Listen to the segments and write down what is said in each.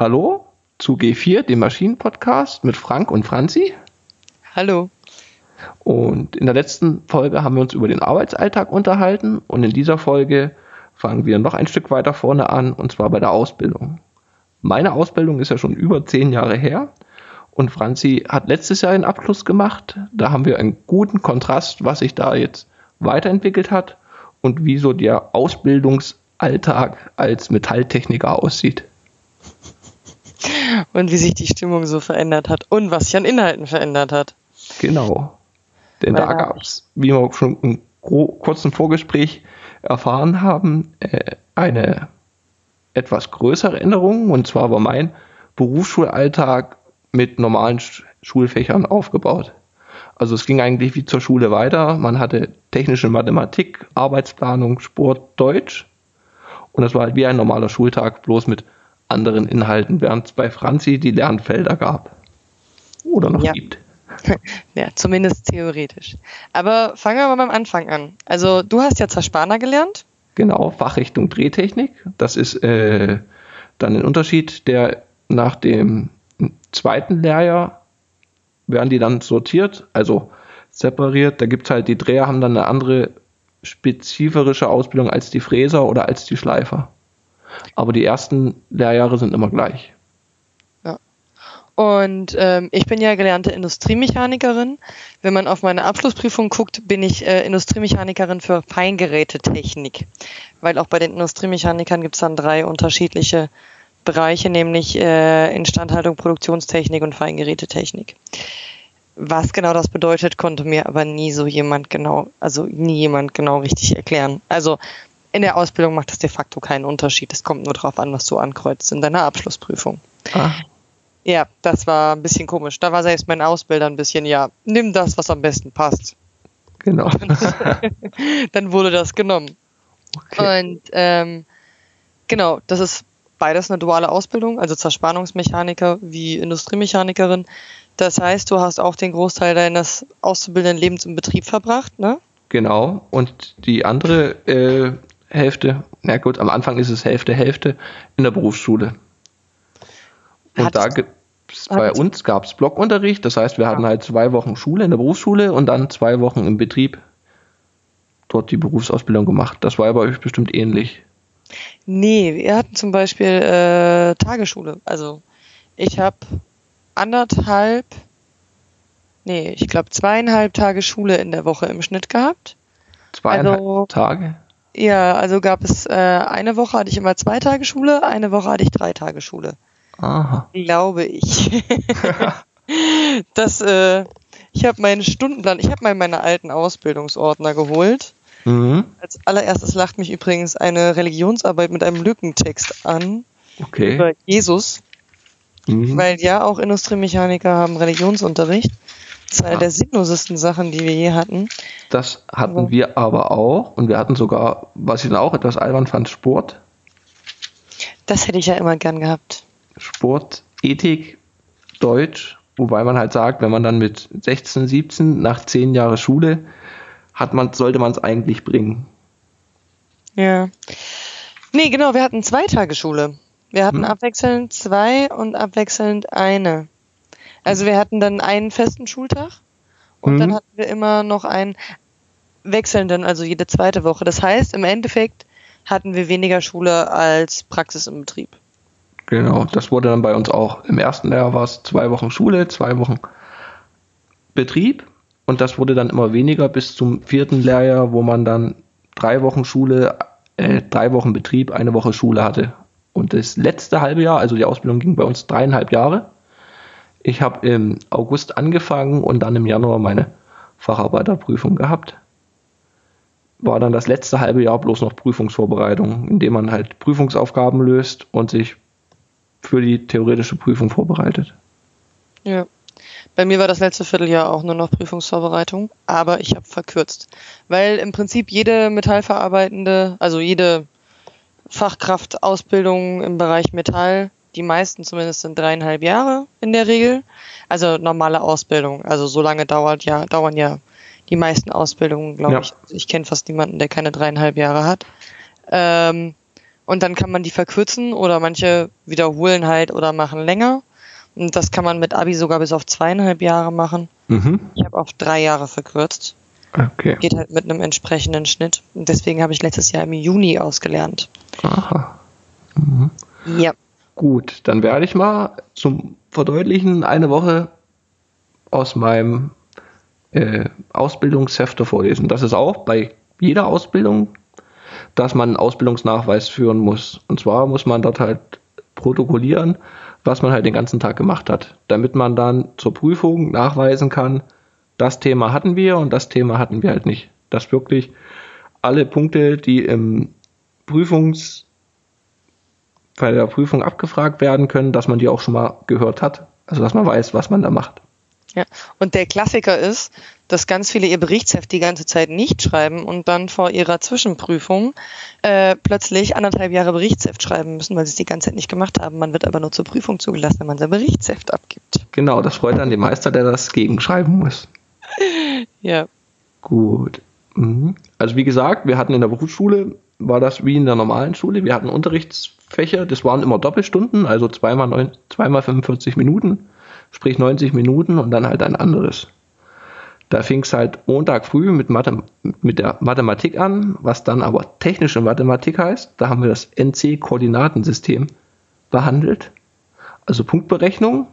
Hallo zu G4, dem Maschinen-Podcast mit Frank und Franzi. Hallo. Und in der letzten Folge haben wir uns über den Arbeitsalltag unterhalten und in dieser Folge fangen wir noch ein Stück weiter vorne an und zwar bei der Ausbildung. Meine Ausbildung ist ja schon über zehn Jahre her und Franzi hat letztes Jahr einen Abschluss gemacht. Da haben wir einen guten Kontrast, was sich da jetzt weiterentwickelt hat und wie so der Ausbildungsalltag als Metalltechniker aussieht und wie sich die Stimmung so verändert hat und was sich an Inhalten verändert hat. Genau. Denn Weil da gab es, wie wir schon im kurzen Vorgespräch erfahren haben, äh, eine etwas größere Änderung. Und zwar war mein Berufsschulalltag mit normalen Schulfächern aufgebaut. Also es ging eigentlich wie zur Schule weiter. Man hatte technische Mathematik, Arbeitsplanung, Sport, Deutsch. Und das war halt wie ein normaler Schultag, bloß mit anderen Inhalten, während es bei Franzi die Lernfelder gab. Oder noch ja. gibt. Ja, zumindest theoretisch. Aber fangen wir mal beim Anfang an. Also du hast ja Zerspaner gelernt. Genau, Fachrichtung Drehtechnik. Das ist äh, dann ein Unterschied, der nach dem zweiten Lehrjahr werden die dann sortiert, also separiert. Da gibt es halt, die Dreher haben dann eine andere spezifische Ausbildung als die Fräser oder als die Schleifer. Aber die ersten Lehrjahre sind immer gleich. Ja. Und ähm, ich bin ja gelernte Industriemechanikerin. Wenn man auf meine Abschlussprüfung guckt, bin ich äh, Industriemechanikerin für Feingerätetechnik. Weil auch bei den Industriemechanikern gibt es dann drei unterschiedliche Bereiche, nämlich äh, Instandhaltung, Produktionstechnik und Feingerätetechnik. Was genau das bedeutet, konnte mir aber nie so jemand genau, also nie jemand genau richtig erklären. Also in der Ausbildung macht das de facto keinen Unterschied. Es kommt nur darauf an, was du ankreuzt in deiner Abschlussprüfung. Ah. Ja, das war ein bisschen komisch. Da war selbst mein Ausbilder ein bisschen, ja, nimm das, was am besten passt. Genau. Dann wurde das genommen. Okay. Und ähm, genau, das ist beides eine duale Ausbildung, also Zerspannungsmechaniker wie Industriemechanikerin. Das heißt, du hast auch den Großteil deines auszubildenden Lebens im Betrieb verbracht, ne? Genau. Und die andere äh, Hälfte, na gut, am Anfang ist es Hälfte, Hälfte in der Berufsschule. Und hat da gibt's, bei uns gab es Blockunterricht, das heißt, wir hatten halt zwei Wochen Schule in der Berufsschule und dann zwei Wochen im Betrieb dort die Berufsausbildung gemacht. Das war ja bei euch bestimmt ähnlich. Nee, wir hatten zum Beispiel äh, Tagesschule. Also ich habe anderthalb, nee, ich glaube zweieinhalb Tage Schule in der Woche im Schnitt gehabt. Zweieinhalb also, Tage? Ja, also gab es äh, eine Woche hatte ich immer zwei Tage Schule, eine Woche hatte ich drei Tage Schule. Aha. Glaube ich. das, äh, ich habe meinen Stundenplan, ich habe mal meine alten Ausbildungsordner geholt. Mhm. Als allererstes lacht mich übrigens eine Religionsarbeit mit einem Lückentext an. Okay. Über Jesus. Mhm. Weil ja, auch Industriemechaniker haben Religionsunterricht. Ist eine ja. der sinnlosesten Sachen, die wir je hatten. Das hatten aber wir aber auch. Und wir hatten sogar, was ich dann auch etwas albern fand, Sport. Das hätte ich ja immer gern gehabt. Sport, Ethik, Deutsch. Wobei man halt sagt, wenn man dann mit 16, 17 nach 10 Jahren Schule hat man, sollte man es eigentlich bringen. Ja. Nee, genau, wir hatten zwei Tage Schule. Wir hatten hm. abwechselnd zwei und abwechselnd eine. Also wir hatten dann einen festen Schultag und mhm. dann hatten wir immer noch einen wechselnden, also jede zweite Woche. Das heißt, im Endeffekt hatten wir weniger Schule als Praxis im Betrieb. Genau, das wurde dann bei uns auch. Im ersten Jahr war es zwei Wochen Schule, zwei Wochen Betrieb und das wurde dann immer weniger bis zum vierten Lehrjahr, wo man dann drei Wochen Schule, äh, drei Wochen Betrieb, eine Woche Schule hatte. Und das letzte halbe Jahr, also die Ausbildung ging bei uns dreieinhalb Jahre, ich habe im August angefangen und dann im Januar meine Facharbeiterprüfung gehabt. War dann das letzte halbe Jahr bloß noch Prüfungsvorbereitung, indem man halt Prüfungsaufgaben löst und sich für die theoretische Prüfung vorbereitet. Ja. Bei mir war das letzte Vierteljahr auch nur noch Prüfungsvorbereitung, aber ich habe verkürzt. Weil im Prinzip jede Metallverarbeitende, also jede Fachkraftausbildung im Bereich Metall die meisten zumindest sind dreieinhalb Jahre in der Regel. Also normale Ausbildung. Also so lange dauert ja, dauern ja die meisten Ausbildungen, glaube ja. ich. Ich kenne fast niemanden, der keine dreieinhalb Jahre hat. Ähm, Und dann kann man die verkürzen oder manche wiederholen halt oder machen länger. Und das kann man mit Abi sogar bis auf zweieinhalb Jahre machen. Mhm. Ich habe auf drei Jahre verkürzt. Okay. Geht halt mit einem entsprechenden Schnitt. Und deswegen habe ich letztes Jahr im Juni ausgelernt. Aha. Mhm. Ja. Gut, dann werde ich mal zum Verdeutlichen eine Woche aus meinem äh, Ausbildungshefte vorlesen. Das ist auch bei jeder Ausbildung, dass man einen Ausbildungsnachweis führen muss. Und zwar muss man dort halt protokollieren, was man halt den ganzen Tag gemacht hat, damit man dann zur Prüfung nachweisen kann, das Thema hatten wir und das Thema hatten wir halt nicht. Dass wirklich alle Punkte, die im Prüfungs bei der Prüfung abgefragt werden können, dass man die auch schon mal gehört hat. Also dass man weiß, was man da macht. Ja, und der Klassiker ist, dass ganz viele ihr Berichtsheft die ganze Zeit nicht schreiben und dann vor ihrer Zwischenprüfung äh, plötzlich anderthalb Jahre Berichtsheft schreiben müssen, weil sie es die ganze Zeit nicht gemacht haben. Man wird aber nur zur Prüfung zugelassen, wenn man sein Berichtsheft abgibt. Genau, das freut dann den Meister, der das gegenschreiben muss. Ja. Gut. Mhm. Also wie gesagt, wir hatten in der Berufsschule, war das wie in der normalen Schule, wir hatten Unterrichtsfächer, das waren immer Doppelstunden, also zweimal, neun, zweimal 45 Minuten sprich 90 Minuten und dann halt ein anderes. Da fing es halt Montag früh mit, Mathe, mit der Mathematik an, was dann aber technische Mathematik heißt. Da haben wir das NC-Koordinatensystem behandelt, also Punktberechnung.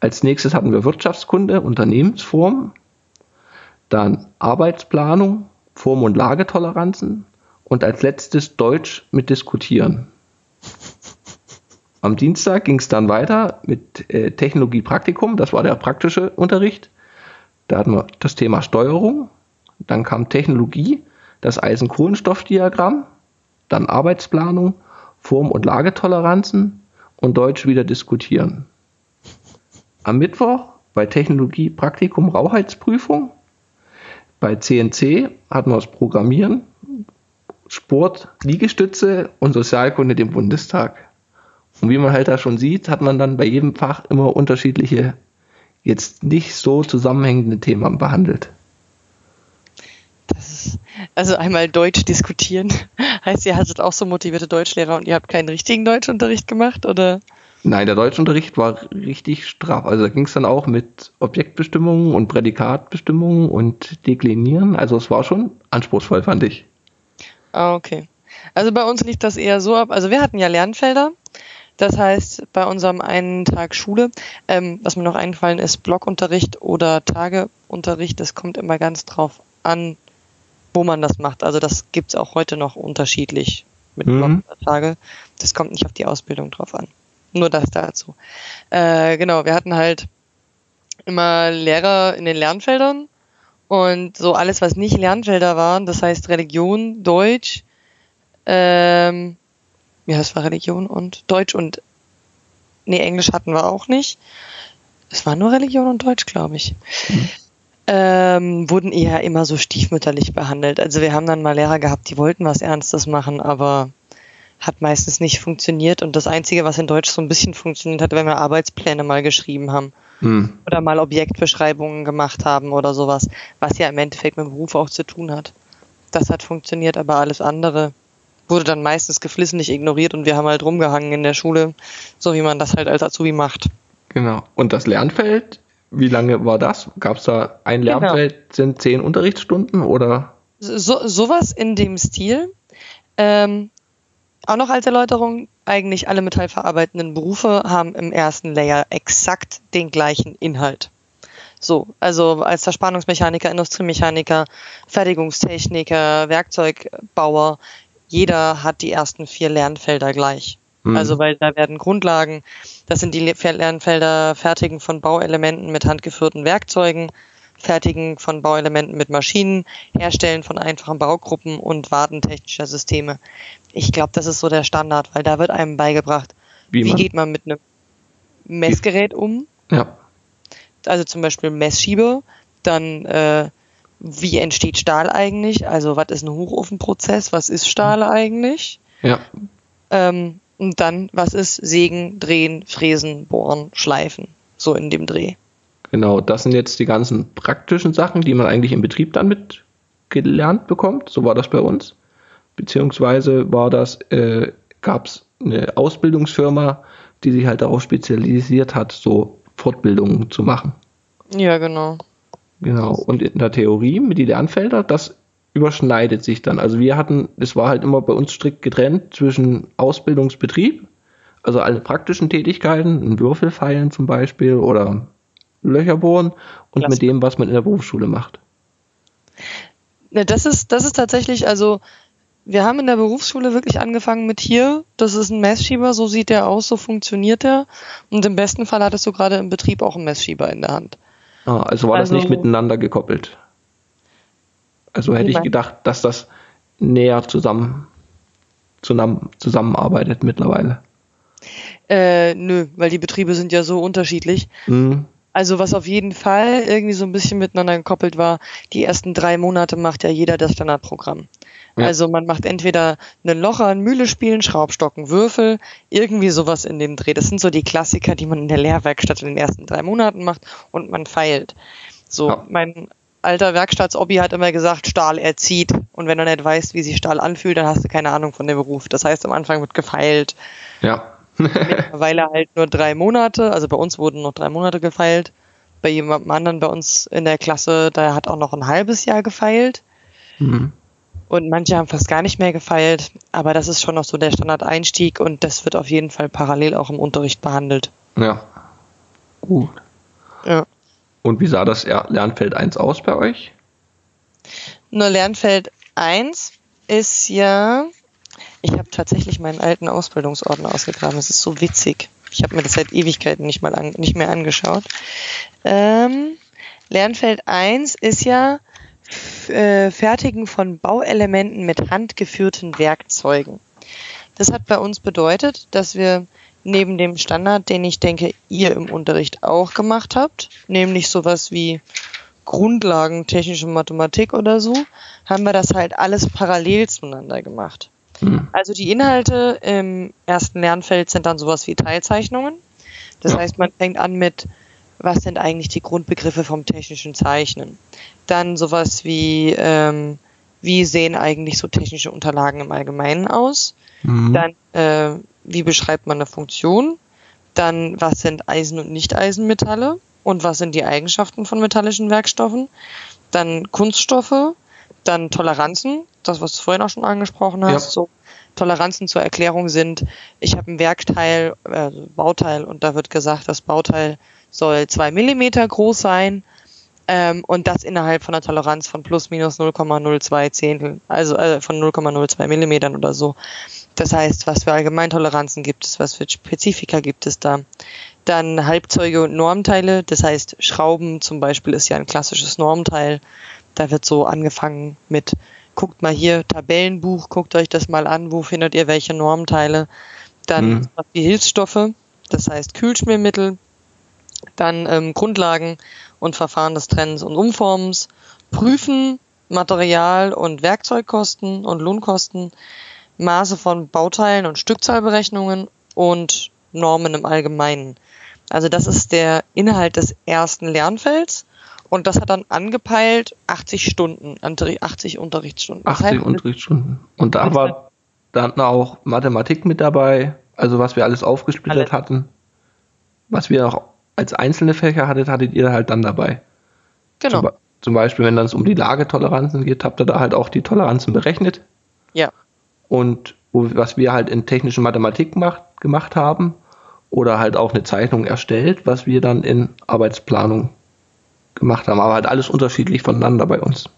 Als nächstes hatten wir Wirtschaftskunde, Unternehmensform, dann Arbeitsplanung, Form- und Lagetoleranzen und als letztes Deutsch mit Diskutieren. Am Dienstag ging es dann weiter mit äh, Technologie-Praktikum, das war der praktische Unterricht. Da hatten wir das Thema Steuerung, dann kam Technologie, das Eisen-Kohlenstoff-Diagramm, dann Arbeitsplanung, Form- und Lagetoleranzen und Deutsch wieder diskutieren. Am Mittwoch bei Technologie Praktikum Rauchheitsprüfung, bei CNC hatten wir das Programmieren, Sport, Liegestütze und Sozialkunde dem Bundestag. Und wie man halt da schon sieht, hat man dann bei jedem Fach immer unterschiedliche, jetzt nicht so zusammenhängende Themen behandelt. Das ist, also einmal Deutsch diskutieren. Heißt, ihr hattet auch so motivierte Deutschlehrer und ihr habt keinen richtigen Deutschunterricht gemacht, oder? Nein, der Deutschunterricht war richtig straff. Also da ging es dann auch mit Objektbestimmungen und Prädikatbestimmungen und Deklinieren. Also es war schon anspruchsvoll, fand ich. Ah, okay. Also bei uns lief das eher so ab. Also wir hatten ja Lernfelder das heißt, bei unserem einen Tag Schule, ähm, was mir noch eingefallen ist, Blockunterricht oder Tageunterricht, das kommt immer ganz drauf an, wo man das macht. Also das gibt's auch heute noch unterschiedlich mit mhm. Tage. Das kommt nicht auf die Ausbildung drauf an. Nur das dazu. Äh, genau, wir hatten halt immer Lehrer in den Lernfeldern und so alles, was nicht Lernfelder waren, das heißt Religion, Deutsch, ähm, ja, es war Religion und Deutsch und nee, Englisch hatten wir auch nicht. Es war nur Religion und Deutsch, glaube ich. Mhm. Ähm, wurden eher immer so stiefmütterlich behandelt. Also wir haben dann mal Lehrer gehabt, die wollten was Ernstes machen, aber hat meistens nicht funktioniert. Und das Einzige, was in Deutsch so ein bisschen funktioniert hat, wenn wir Arbeitspläne mal geschrieben haben. Mhm. Oder mal Objektbeschreibungen gemacht haben oder sowas, was ja im Endeffekt mit dem Beruf auch zu tun hat. Das hat funktioniert, aber alles andere wurde dann meistens geflissentlich ignoriert und wir haben halt rumgehangen in der Schule, so wie man das halt als Azubi macht. Genau. Und das Lernfeld, wie lange war das? Gab es da ein genau. Lernfeld, genau. sind zehn Unterrichtsstunden oder? So, sowas in dem Stil. Ähm, auch noch als Erläuterung, eigentlich alle metallverarbeitenden Berufe haben im ersten Layer exakt den gleichen Inhalt. So, also als Verspannungsmechaniker, Industriemechaniker, Fertigungstechniker, Werkzeugbauer, jeder hat die ersten vier Lernfelder gleich. Mhm. Also weil da werden Grundlagen, das sind die Lernfelder Fertigen von Bauelementen mit handgeführten Werkzeugen, Fertigen von Bauelementen mit Maschinen, Herstellen von einfachen Baugruppen und Warten technischer Systeme. Ich glaube, das ist so der Standard, weil da wird einem beigebracht, wie, wie geht man mit einem Messgerät um. Ja. Also zum Beispiel Messschieber, dann äh, wie entsteht Stahl eigentlich? Also was ist ein Hochofenprozess? Was ist Stahl eigentlich? Ja. Ähm, und dann, was ist Sägen, Drehen, Fräsen, Bohren, Schleifen? So in dem Dreh. Genau, das sind jetzt die ganzen praktischen Sachen, die man eigentlich im Betrieb dann mit gelernt bekommt. So war das bei uns. Beziehungsweise war das äh, gab es eine Ausbildungsfirma, die sich halt darauf spezialisiert hat, so Fortbildungen zu machen. Ja, genau. Genau. Und in der Theorie mit den Lernfelder, das überschneidet sich dann. Also wir hatten, es war halt immer bei uns strikt getrennt zwischen Ausbildungsbetrieb, also alle praktischen Tätigkeiten, ein Würfelfeilen zum Beispiel oder Löcher bohren und Klasse. mit dem, was man in der Berufsschule macht. Ne, das ist, das ist tatsächlich, also wir haben in der Berufsschule wirklich angefangen mit hier, das ist ein Messschieber, so sieht der aus, so funktioniert der. Und im besten Fall hattest du gerade im Betrieb auch einen Messschieber in der Hand. Ah, also war also, das nicht miteinander gekoppelt. Also hätte ich gedacht, dass das näher zusammen, zusammen zusammenarbeitet mittlerweile. Äh, nö, weil die Betriebe sind ja so unterschiedlich. Mhm. Also was auf jeden Fall irgendwie so ein bisschen miteinander gekoppelt war, die ersten drei Monate macht ja jeder das Standardprogramm. Ja. Also man macht entweder einen Locher, ein Mühle spielen, Schraubstocken, Würfel, irgendwie sowas in dem Dreh. Das sind so die Klassiker, die man in der Lehrwerkstatt in den ersten drei Monaten macht und man feilt. So, ja. mein alter Werkstattsobby hat immer gesagt, Stahl erzieht. Und wenn du nicht weißt, wie sich Stahl anfühlt, dann hast du keine Ahnung von dem Beruf. Das heißt, am Anfang wird gefeilt. Ja. Mittlerweile halt nur drei Monate. Also bei uns wurden noch drei Monate gefeilt. Bei jemandem anderen bei uns in der Klasse, da hat auch noch ein halbes Jahr gefeilt. Mhm. Und manche haben fast gar nicht mehr gefeilt. Aber das ist schon noch so der Standardeinstieg und das wird auf jeden Fall parallel auch im Unterricht behandelt. Ja. Gut. Ja. Und wie sah das Lernfeld 1 aus bei euch? Nur Lernfeld 1 ist ja ich habe tatsächlich meinen alten Ausbildungsordner ausgegraben. Es ist so witzig. Ich habe mir das seit Ewigkeiten nicht mal an, nicht mehr angeschaut. Ähm, Lernfeld 1 ist ja äh, Fertigen von Bauelementen mit handgeführten Werkzeugen. Das hat bei uns bedeutet, dass wir neben dem Standard, den ich denke, ihr im Unterricht auch gemacht habt, nämlich sowas wie Grundlagen technische Mathematik oder so, haben wir das halt alles parallel zueinander gemacht. Mhm. Also die Inhalte im ersten Lernfeld sind dann sowas wie Teilzeichnungen. Das ja. heißt, man fängt an mit, was sind eigentlich die Grundbegriffe vom technischen Zeichnen? Dann sowas wie, ähm, wie sehen eigentlich so technische Unterlagen im Allgemeinen aus? Mhm. Dann, äh, wie beschreibt man eine Funktion? Dann, was sind Eisen- und Nicht-Eisenmetalle? Und was sind die Eigenschaften von metallischen Werkstoffen? Dann Kunststoffe, dann Toleranzen, das, was du vorhin auch schon angesprochen hast, ja. so Toleranzen zur Erklärung sind, ich habe ein Werkteil, äh, Bauteil und da wird gesagt, das Bauteil soll zwei Millimeter groß sein ähm, und das innerhalb von einer Toleranz von plus minus 0,02 Zehntel, also äh, von 0,02 Millimetern oder so. Das heißt, was für Allgemeintoleranzen gibt es, was für Spezifika gibt es da. Dann Halbzeuge und Normteile, das heißt Schrauben zum Beispiel ist ja ein klassisches Normteil. Da wird so angefangen mit guckt mal hier Tabellenbuch, guckt euch das mal an, wo findet ihr welche Normteile. Dann mhm. die Hilfsstoffe, das heißt Kühlschmiermittel, dann ähm, Grundlagen und Verfahren des Trennens und Umformens, prüfen Material- und Werkzeugkosten und Lohnkosten, Maße von Bauteilen und Stückzahlberechnungen und Normen im Allgemeinen. Also das ist der Inhalt des ersten Lernfelds. Und das hat dann angepeilt 80 Stunden, 80 Unterrichtsstunden. 80 Unterrichtsstunden. Und da war dann auch Mathematik mit dabei, also was wir alles aufgesplittert alle. hatten. Was wir auch als einzelne Fächer hattet, hattet ihr halt dann dabei. Genau. Zum, zum Beispiel, wenn es um die Lagetoleranzen geht, habt ihr da halt auch die Toleranzen berechnet. Ja. Und was wir halt in technischen Mathematik macht, gemacht haben, oder halt auch eine Zeichnung erstellt, was wir dann in Arbeitsplanung gemacht haben, aber halt alles unterschiedlich voneinander bei uns.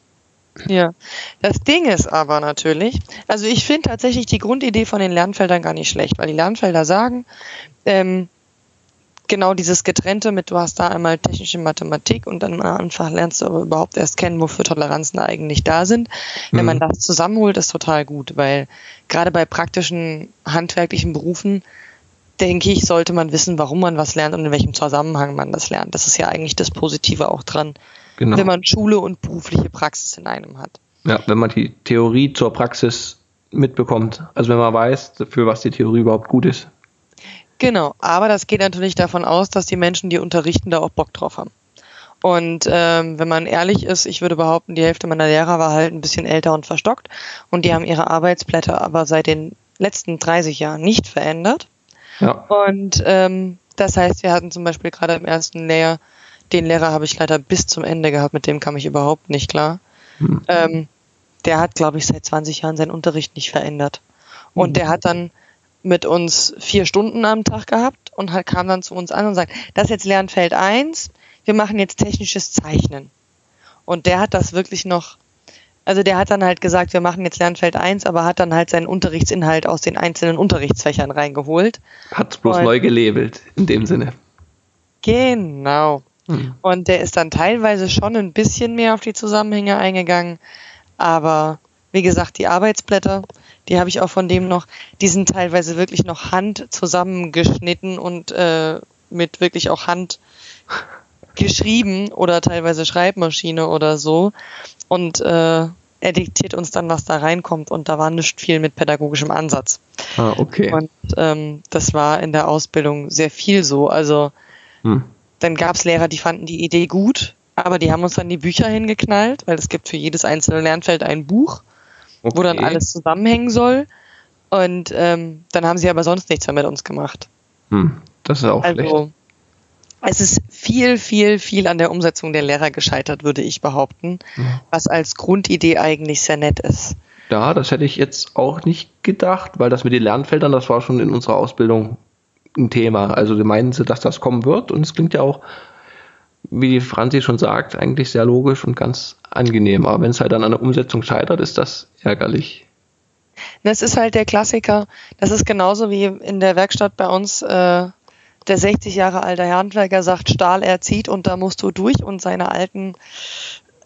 Ja, das Ding ist aber natürlich, also ich finde tatsächlich die Grundidee von den Lernfeldern gar nicht schlecht, weil die Lernfelder sagen, ähm, genau dieses Getrennte mit, du hast da einmal technische Mathematik und dann einfach lernst du aber überhaupt erst kennen, wofür Toleranzen eigentlich da sind. Wenn mhm. man das zusammenholt, ist total gut, weil gerade bei praktischen handwerklichen Berufen denke ich, sollte man wissen, warum man was lernt und in welchem Zusammenhang man das lernt. Das ist ja eigentlich das Positive auch dran, genau. wenn man Schule und berufliche Praxis in einem hat. Ja, wenn man die Theorie zur Praxis mitbekommt. Also wenn man weiß, für was die Theorie überhaupt gut ist. Genau, aber das geht natürlich davon aus, dass die Menschen, die unterrichten, da auch Bock drauf haben. Und ähm, wenn man ehrlich ist, ich würde behaupten, die Hälfte meiner Lehrer war halt ein bisschen älter und verstockt und die haben ihre Arbeitsblätter aber seit den letzten 30 Jahren nicht verändert. Ja. Und ähm, das heißt, wir hatten zum Beispiel gerade im ersten Lehrjahr, den Lehrer habe ich leider bis zum Ende gehabt, mit dem kam ich überhaupt nicht klar. Hm. Ähm, der hat, glaube ich, seit 20 Jahren seinen Unterricht nicht verändert. Und Mhm. der hat dann mit uns vier Stunden am Tag gehabt und halt kam dann zu uns an und sagt, das ist jetzt Lernfeld 1, wir machen jetzt technisches Zeichnen. Und der hat das wirklich noch, also der hat dann halt gesagt, wir machen jetzt Lernfeld 1, aber hat dann halt seinen Unterrichtsinhalt aus den einzelnen Unterrichtsfächern reingeholt. Hat's bloß Und- neu gelabelt, in dem Sinne. Genau. Hm. Und der ist dann teilweise schon ein bisschen mehr auf die Zusammenhänge eingegangen. Aber wie gesagt, die Arbeitsblätter, die habe ich auch von dem noch, die sind teilweise wirklich noch Hand zusammengeschnitten und äh, mit wirklich auch Hand geschrieben oder teilweise Schreibmaschine oder so. Und äh, er diktiert uns dann, was da reinkommt. Und da war nicht viel mit pädagogischem Ansatz. Ah, okay. Und ähm, das war in der Ausbildung sehr viel so. Also Hm. dann gab es Lehrer, die fanden die Idee gut, aber die haben uns dann die Bücher hingeknallt, weil es gibt für jedes einzelne Lernfeld ein Buch, okay. wo dann alles zusammenhängen soll. Und ähm, dann haben sie aber sonst nichts mehr mit uns gemacht. Hm. Das ist auch schlecht. Es ist viel, viel, viel an der Umsetzung der Lehrer gescheitert, würde ich behaupten, Ja. was als Grundidee eigentlich sehr nett ist. Ja, das hätte ich jetzt auch nicht gedacht, weil das mit den Lernfeldern, das war schon in unserer Ausbildung ein Thema. Also meinen sie, dass das kommen wird und es klingt ja auch, wie die Franzi schon sagt, eigentlich sehr logisch und ganz angenehm. Aber wenn es halt dann an der Umsetzung scheitert, ist das ärgerlich. Das ist halt der Klassiker. Das ist genauso wie in der Werkstatt bei uns. Äh, der 60 Jahre alte Handwerker sagt, Stahl er zieht und da musst du durch und seine alten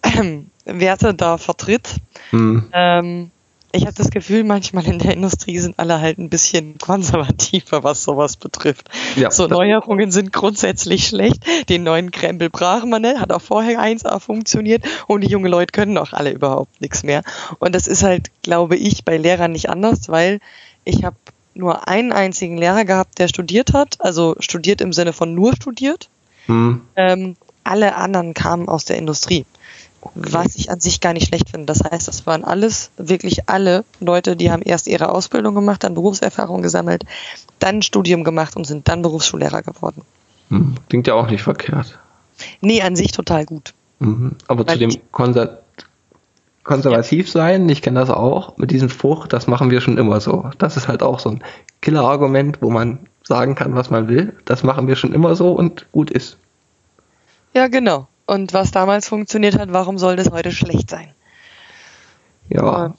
ähm, Werte da vertritt. Hm. Ähm, ich habe das Gefühl, manchmal in der Industrie sind alle halt ein bisschen konservativer, was sowas betrifft. Ja, so Neuerungen sind grundsätzlich schlecht. Den neuen Krempel brach man nicht, hat auch vorher 1A funktioniert und die jungen Leute können auch alle überhaupt nichts mehr. Und das ist halt, glaube ich, bei Lehrern nicht anders, weil ich habe nur einen einzigen Lehrer gehabt, der studiert hat, also studiert im Sinne von nur studiert. Hm. Ähm, alle anderen kamen aus der Industrie. Was ich an sich gar nicht schlecht finde. Das heißt, das waren alles, wirklich alle Leute, die haben erst ihre Ausbildung gemacht, dann Berufserfahrung gesammelt, dann ein Studium gemacht und sind dann Berufsschullehrer geworden. Hm. Klingt ja auch nicht verkehrt. Nee, an sich total gut. Mhm. Aber Weil zu dem Konser konservativ sein, ich kenne das auch, mit diesem Spruch, das machen wir schon immer so. Das ist halt auch so ein Killer-Argument, wo man sagen kann, was man will. Das machen wir schon immer so und gut ist. Ja, genau. Und was damals funktioniert hat, warum soll das heute schlecht sein? Ja, Ja.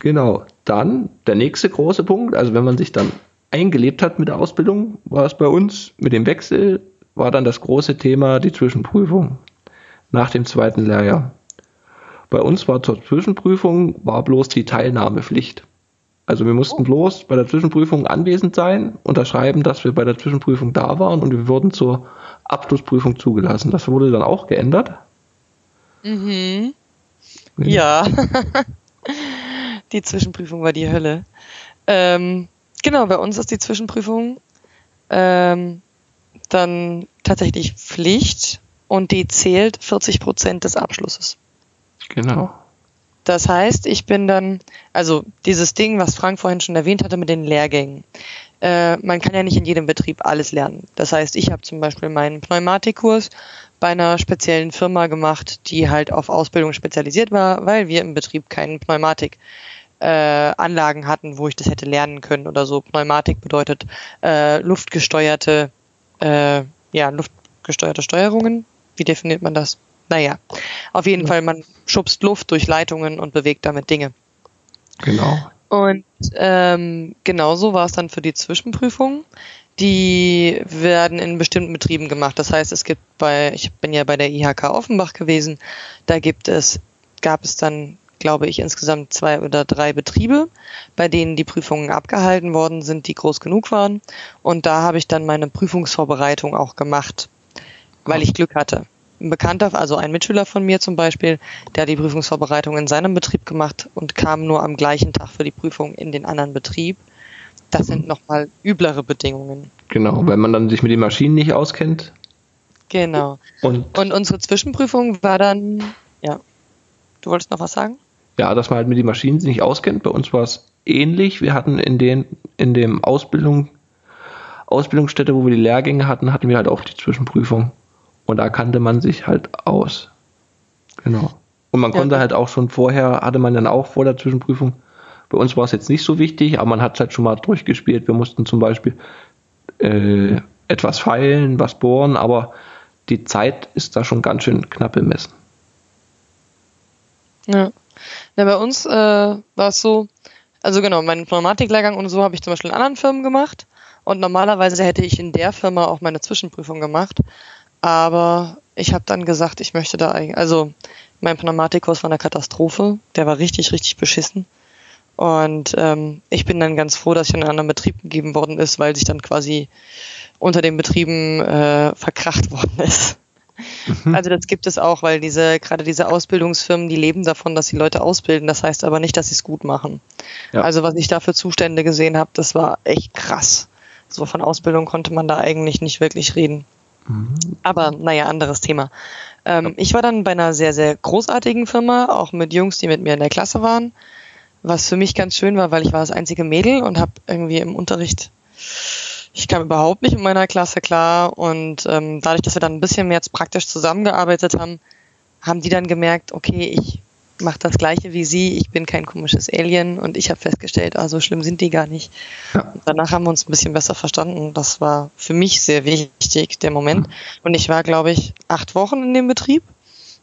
genau. Dann der nächste große Punkt, also wenn man sich dann eingelebt hat mit der Ausbildung, war es bei uns mit dem Wechsel, war dann das große Thema die Zwischenprüfung nach dem zweiten Lehrjahr. Bei uns war zur Zwischenprüfung war bloß die Teilnahmepflicht. Also wir mussten bloß bei der Zwischenprüfung anwesend sein, unterschreiben, dass wir bei der Zwischenprüfung da waren und wir wurden zur Abschlussprüfung zugelassen. Das wurde dann auch geändert. Mhm. Ja. die Zwischenprüfung war die Hölle. Ähm, genau, bei uns ist die Zwischenprüfung ähm, dann tatsächlich Pflicht und die zählt 40 Prozent des Abschlusses. Genau. Das heißt, ich bin dann, also dieses Ding, was Frank vorhin schon erwähnt hatte mit den Lehrgängen. Äh, man kann ja nicht in jedem Betrieb alles lernen. Das heißt, ich habe zum Beispiel meinen Pneumatikkurs bei einer speziellen Firma gemacht, die halt auf Ausbildung spezialisiert war, weil wir im Betrieb keinen Pneumatik äh, Anlagen hatten, wo ich das hätte lernen können oder so. Pneumatik bedeutet äh, luftgesteuerte, äh, ja, luftgesteuerte Steuerungen. Wie definiert man das? Naja, auf jeden Fall, man schubst Luft durch Leitungen und bewegt damit Dinge. Genau. Und ähm, genauso war es dann für die Zwischenprüfungen. Die werden in bestimmten Betrieben gemacht. Das heißt, es gibt bei, ich bin ja bei der IHK Offenbach gewesen, da gibt es, gab es dann, glaube ich, insgesamt zwei oder drei Betriebe, bei denen die Prüfungen abgehalten worden sind, die groß genug waren. Und da habe ich dann meine Prüfungsvorbereitung auch gemacht, weil ich Glück hatte. Ein Bekannter, also ein Mitschüler von mir zum Beispiel, der hat die Prüfungsvorbereitung in seinem Betrieb gemacht und kam nur am gleichen Tag für die Prüfung in den anderen Betrieb. Das sind nochmal üblere Bedingungen. Genau, weil man dann sich mit den Maschinen nicht auskennt. Genau. Und Und unsere Zwischenprüfung war dann, ja. Du wolltest noch was sagen? ja, dass man halt mit den Maschinen sich nicht auskennt. Bei uns war es ähnlich. Wir hatten in den, in dem Ausbildung, Ausbildungsstätte, wo wir die Lehrgänge hatten, hatten wir halt auch die Zwischenprüfung. Und da kannte man sich halt aus. Genau. Und man ja. konnte halt auch schon vorher, hatte man dann auch vor der Zwischenprüfung, bei uns war es jetzt nicht so wichtig, aber man hat es halt schon mal durchgespielt. Wir mussten zum Beispiel äh, etwas feilen, was bohren, aber die Zeit ist da schon ganz schön knapp bemessen. Ja. ja bei uns äh, war es so, also genau, meinen Pneumatiklehrgang und so habe ich zum Beispiel in anderen Firmen gemacht. Und normalerweise hätte ich in der Firma auch meine Zwischenprüfung gemacht. Aber ich habe dann gesagt, ich möchte da eigentlich, also mein Pneumatikkurs war eine Katastrophe. Der war richtig, richtig beschissen. Und ähm, ich bin dann ganz froh, dass ich in einen anderen Betrieb gegeben worden ist, weil sich dann quasi unter den Betrieben äh, verkracht worden ist. Mhm. Also das gibt es auch, weil diese, gerade diese Ausbildungsfirmen, die leben davon, dass sie Leute ausbilden. Das heißt aber nicht, dass sie es gut machen. Ja. Also was ich da für Zustände gesehen habe, das war echt krass. So von Ausbildung konnte man da eigentlich nicht wirklich reden. Mhm. Aber naja, anderes Thema. Ähm, ich war dann bei einer sehr, sehr großartigen Firma, auch mit Jungs, die mit mir in der Klasse waren. Was für mich ganz schön war, weil ich war das einzige Mädel und habe irgendwie im Unterricht ich kam überhaupt nicht mit meiner Klasse klar und ähm, dadurch, dass wir dann ein bisschen mehr jetzt praktisch zusammengearbeitet haben, haben die dann gemerkt, okay, ich mache das gleiche wie sie, ich bin kein komisches Alien und ich habe festgestellt, ah, so schlimm sind die gar nicht. Ja. danach haben wir uns ein bisschen besser verstanden. Das war für mich sehr wichtig, der Moment. Und ich war, glaube ich, acht Wochen in dem Betrieb.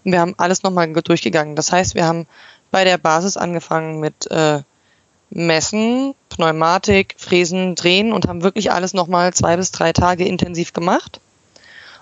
Und wir haben alles nochmal durchgegangen. Das heißt, wir haben bei der Basis angefangen mit äh, Messen, Pneumatik, Fräsen, Drehen und haben wirklich alles nochmal zwei bis drei Tage intensiv gemacht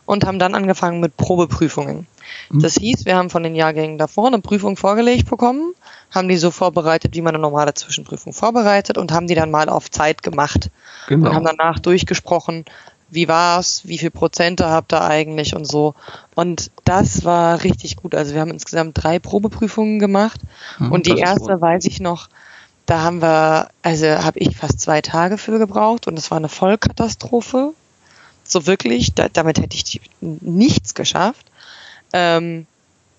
und haben dann angefangen mit Probeprüfungen. Mhm. Das hieß, wir haben von den Jahrgängen davor eine Prüfung vorgelegt bekommen, haben die so vorbereitet, wie man eine normale Zwischenprüfung vorbereitet und haben die dann mal auf Zeit gemacht. Genau. Und haben danach durchgesprochen, wie war's, wie viel Prozente habt ihr eigentlich und so. Und das war richtig gut. Also wir haben insgesamt drei Probeprüfungen gemacht mhm, und die erste weiß ich noch, da haben wir, also habe ich fast zwei Tage für gebraucht und es war eine Vollkatastrophe. So wirklich, da, damit hätte ich nichts geschafft. Ähm,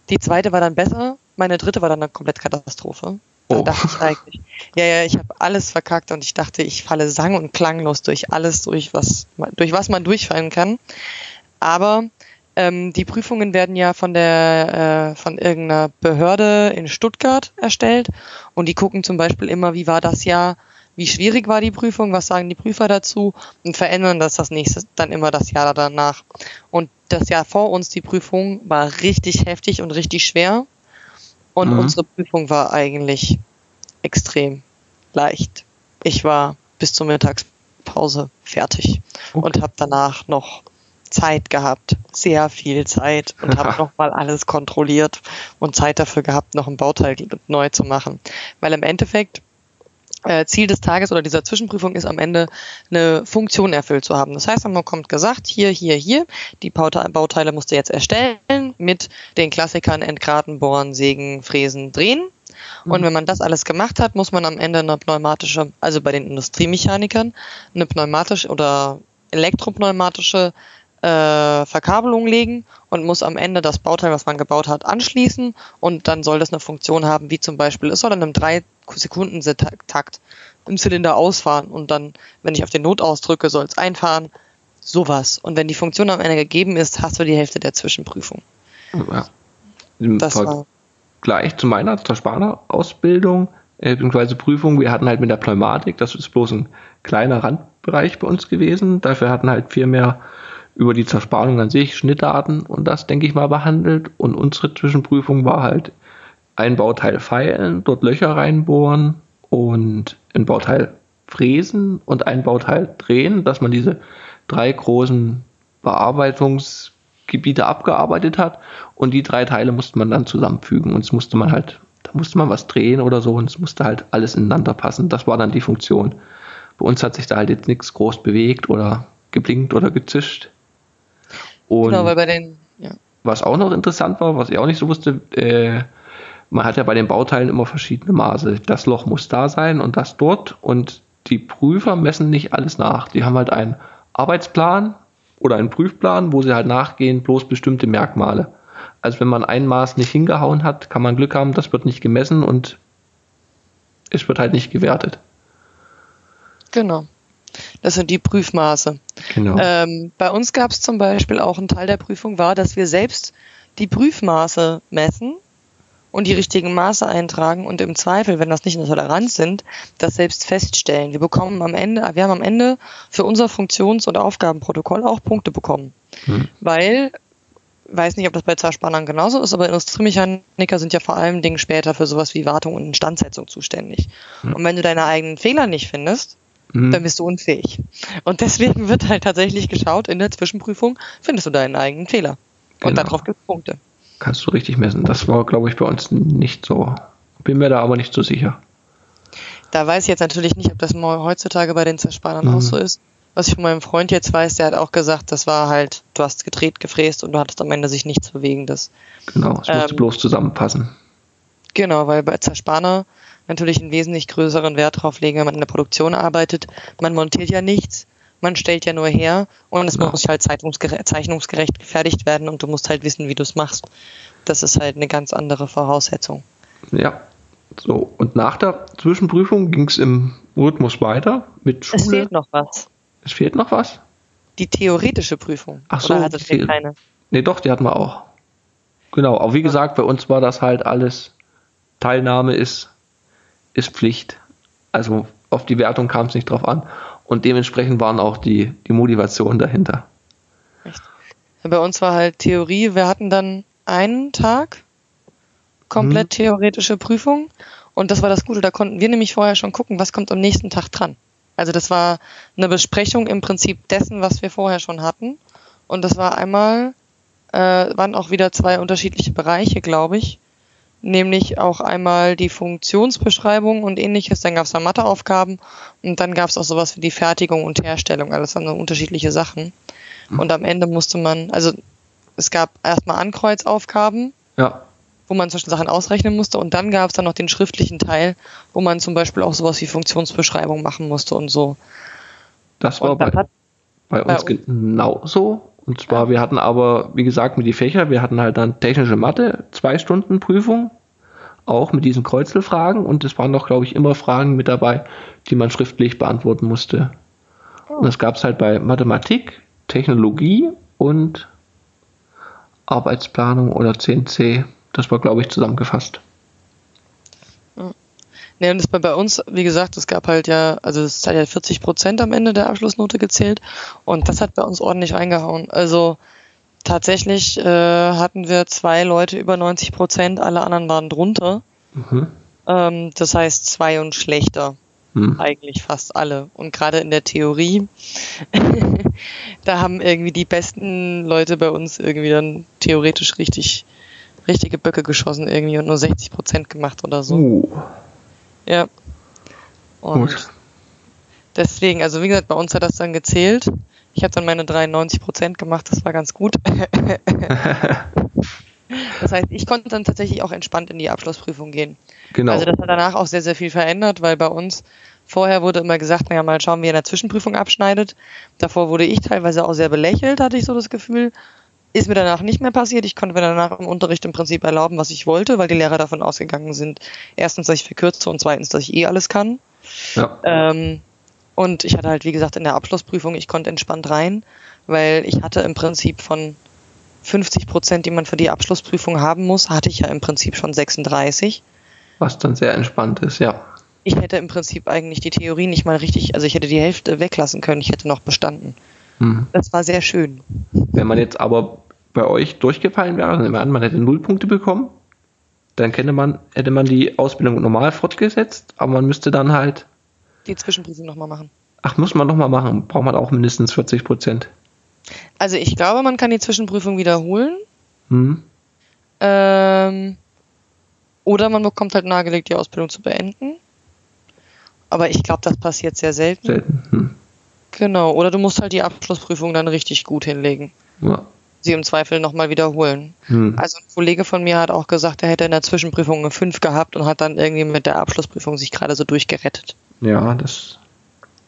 die zweite war dann besser, meine dritte war dann eine komplett Katastrophe. Oh. dachte ich eigentlich, ja, ja, ich habe alles verkackt und ich dachte, ich falle sang- und klanglos durch alles durch, was, durch was man durchfallen kann. Aber ähm, die Prüfungen werden ja von der äh, von irgendeiner Behörde in Stuttgart erstellt und die gucken zum Beispiel immer, wie war das Jahr, wie schwierig war die Prüfung, was sagen die Prüfer dazu und verändern das das nächste dann immer das Jahr danach. Und das Jahr vor uns die Prüfung war richtig heftig und richtig schwer und mhm. unsere Prüfung war eigentlich extrem leicht. Ich war bis zur Mittagspause fertig okay. und habe danach noch Zeit gehabt, sehr viel Zeit und habe nochmal alles kontrolliert und Zeit dafür gehabt, noch ein Bauteil neu zu machen. Weil im Endeffekt Ziel des Tages oder dieser Zwischenprüfung ist am Ende eine Funktion erfüllt zu haben. Das heißt, man kommt gesagt, hier, hier, hier, die Bauteile musst du jetzt erstellen mit den Klassikern Entgraten, Bohren, Sägen, Fräsen, Drehen. Und mhm. wenn man das alles gemacht hat, muss man am Ende eine pneumatische, also bei den Industriemechanikern, eine pneumatische oder elektropneumatische äh, Verkabelung legen und muss am Ende das Bauteil, was man gebaut hat, anschließen und dann soll das eine Funktion haben, wie zum Beispiel, es soll in einem 3 Sekunden Takt im Zylinder ausfahren und dann, wenn ich auf den Not ausdrücke, soll es einfahren. Sowas. Und wenn die Funktion am Ende gegeben ist, hast du die Hälfte der Zwischenprüfung. Ja. Im das Vergleich zu meiner Zerspaner-Ausbildung, äh, beziehungsweise Prüfung, wir hatten halt mit der Pneumatik, das ist bloß ein kleiner Randbereich bei uns gewesen. Dafür hatten halt viel mehr über die Zersparung an sich, Schnittdaten und das, denke ich mal, behandelt. Und unsere Zwischenprüfung war halt ein Bauteil feilen, dort Löcher reinbohren und ein Bauteil fräsen und ein Bauteil drehen, dass man diese drei großen Bearbeitungsgebiete abgearbeitet hat und die drei Teile musste man dann zusammenfügen und es musste man halt, da musste man was drehen oder so und es musste halt alles ineinander passen. Das war dann die Funktion. Bei uns hat sich da halt jetzt nichts groß bewegt oder geblinkt oder gezischt. Und genau, weil bei den, ja. Was auch noch interessant war, was ich auch nicht so wusste, äh, man hat ja bei den Bauteilen immer verschiedene Maße. Das Loch muss da sein und das dort. Und die Prüfer messen nicht alles nach. Die haben halt einen Arbeitsplan oder einen Prüfplan, wo sie halt nachgehen, bloß bestimmte Merkmale. Also wenn man ein Maß nicht hingehauen hat, kann man Glück haben, das wird nicht gemessen und es wird halt nicht gewertet. Genau. Das sind die Prüfmaße. Genau. Ähm, bei uns gab es zum Beispiel auch ein Teil der Prüfung war, dass wir selbst die Prüfmaße messen und die richtigen Maße eintragen und im Zweifel, wenn das nicht eine Toleranz sind, das selbst feststellen. Wir bekommen am Ende, wir haben am Ende für unser Funktions- und Aufgabenprotokoll auch Punkte bekommen. Hm. Weil, weiß nicht, ob das bei Zerspannern genauso ist, aber Industriemechaniker sind ja vor allem Dingen später für sowas wie Wartung und Instandsetzung zuständig. Hm. Und wenn du deine eigenen Fehler nicht findest, hm. dann bist du unfähig. Und deswegen wird halt tatsächlich geschaut, in der Zwischenprüfung findest du deinen eigenen Fehler. Und genau. darauf gibt es Punkte kannst du richtig messen. Das war, glaube ich, bei uns nicht so. Bin mir da aber nicht so sicher. Da weiß ich jetzt natürlich nicht, ob das heutzutage bei den Zerspannern mhm. auch so ist. Was ich von meinem Freund jetzt weiß, der hat auch gesagt, das war halt, du hast gedreht, gefräst und du hattest am Ende sich nichts Bewegendes. Genau, es musste ähm, bloß zusammenpassen. Genau, weil bei Zerspanner natürlich einen wesentlich größeren Wert drauf legen, wenn man in der Produktion arbeitet. Man montiert ja nichts, man stellt ja nur her und es ja. muss halt zeichnungsgerecht gefertigt werden und du musst halt wissen, wie du es machst. Das ist halt eine ganz andere Voraussetzung. Ja. So, und nach der Zwischenprüfung ging es im Rhythmus weiter mit Schule. Es fehlt noch was. Es fehlt noch was? Die theoretische Prüfung. Ach so, Oder hattet ihr keine? Nee, doch, die hatten wir auch. Genau, aber wie gesagt, bei uns war das halt alles, Teilnahme ist, ist Pflicht. Also auf die Wertung kam es nicht drauf an. Und dementsprechend waren auch die, die Motivationen dahinter. Echt? Bei uns war halt Theorie, wir hatten dann einen Tag komplett hm. theoretische Prüfung und das war das Gute, da konnten wir nämlich vorher schon gucken, was kommt am nächsten Tag dran. Also das war eine Besprechung im Prinzip dessen, was wir vorher schon hatten und das war einmal, äh, waren auch wieder zwei unterschiedliche Bereiche, glaube ich nämlich auch einmal die Funktionsbeschreibung und ähnliches. Dann gab es da Matheaufgaben und dann gab es auch sowas wie die Fertigung und Herstellung. Alles waren so unterschiedliche Sachen. Und am Ende musste man, also es gab erstmal Ankreuzaufgaben, ja. wo man zwischen Sachen ausrechnen musste und dann gab es dann noch den schriftlichen Teil, wo man zum Beispiel auch sowas wie Funktionsbeschreibung machen musste und so. Das war bei, bei, uns bei genauso. Und zwar, wir hatten aber, wie gesagt, mit die Fächer, wir hatten halt dann technische Mathe, zwei Stunden Prüfung, auch mit diesen Kreuzelfragen und es waren doch, glaube ich, immer Fragen mit dabei, die man schriftlich beantworten musste. Oh. Und das gab es halt bei Mathematik, Technologie und Arbeitsplanung oder CNC. Das war, glaube ich, zusammengefasst. Nee, und das bei, bei uns, wie gesagt, es gab halt ja, also es hat ja 40 Prozent am Ende der Abschlussnote gezählt und das hat bei uns ordentlich reingehauen. Also tatsächlich äh, hatten wir zwei Leute über 90 Prozent, alle anderen waren drunter. Mhm. Ähm, das heißt zwei und schlechter. Mhm. Eigentlich fast alle. Und gerade in der Theorie, da haben irgendwie die besten Leute bei uns irgendwie dann theoretisch richtig, richtige Böcke geschossen irgendwie und nur 60 Prozent gemacht oder so. Uh. Ja. Und Gut. deswegen, also wie gesagt, bei uns hat das dann gezählt. Ich habe dann meine 93 Prozent gemacht, das war ganz gut. das heißt, ich konnte dann tatsächlich auch entspannt in die Abschlussprüfung gehen. Genau. Also das hat danach auch sehr, sehr viel verändert, weil bei uns vorher wurde immer gesagt, naja, mal schauen, wie er in der Zwischenprüfung abschneidet. Davor wurde ich teilweise auch sehr belächelt, hatte ich so das Gefühl. Ist mir danach nicht mehr passiert. Ich konnte mir danach im Unterricht im Prinzip erlauben, was ich wollte, weil die Lehrer davon ausgegangen sind, erstens, dass ich verkürze und zweitens, dass ich eh alles kann. Ja. Ähm, und ich hatte halt, wie gesagt, in der Abschlussprüfung, ich konnte entspannt rein, weil ich hatte im Prinzip von 50 Prozent, die man für die Abschlussprüfung haben muss, hatte ich ja im Prinzip schon 36. Was dann sehr entspannt ist, ja. Ich hätte im Prinzip eigentlich die Theorie nicht mal richtig, also ich hätte die Hälfte weglassen können, ich hätte noch bestanden. Mhm. Das war sehr schön. Wenn man jetzt aber bei euch durchgefallen wäre, also man hätte null Punkte bekommen, dann hätte man, hätte man die Ausbildung normal fortgesetzt, aber man müsste dann halt die Zwischenprüfung nochmal machen. Ach, muss man nochmal machen? Braucht man auch mindestens 40 Prozent? Also ich glaube, man kann die Zwischenprüfung wiederholen. Hm. Ähm, oder man bekommt halt nahegelegt, die Ausbildung zu beenden. Aber ich glaube, das passiert sehr selten. Selten. Hm. Genau, oder du musst halt die Abschlussprüfung dann richtig gut hinlegen. Ja. Sie im Zweifel nochmal wiederholen. Hm. Also ein Kollege von mir hat auch gesagt, er hätte in der Zwischenprüfung eine 5 gehabt und hat dann irgendwie mit der Abschlussprüfung sich gerade so durchgerettet. Ja, das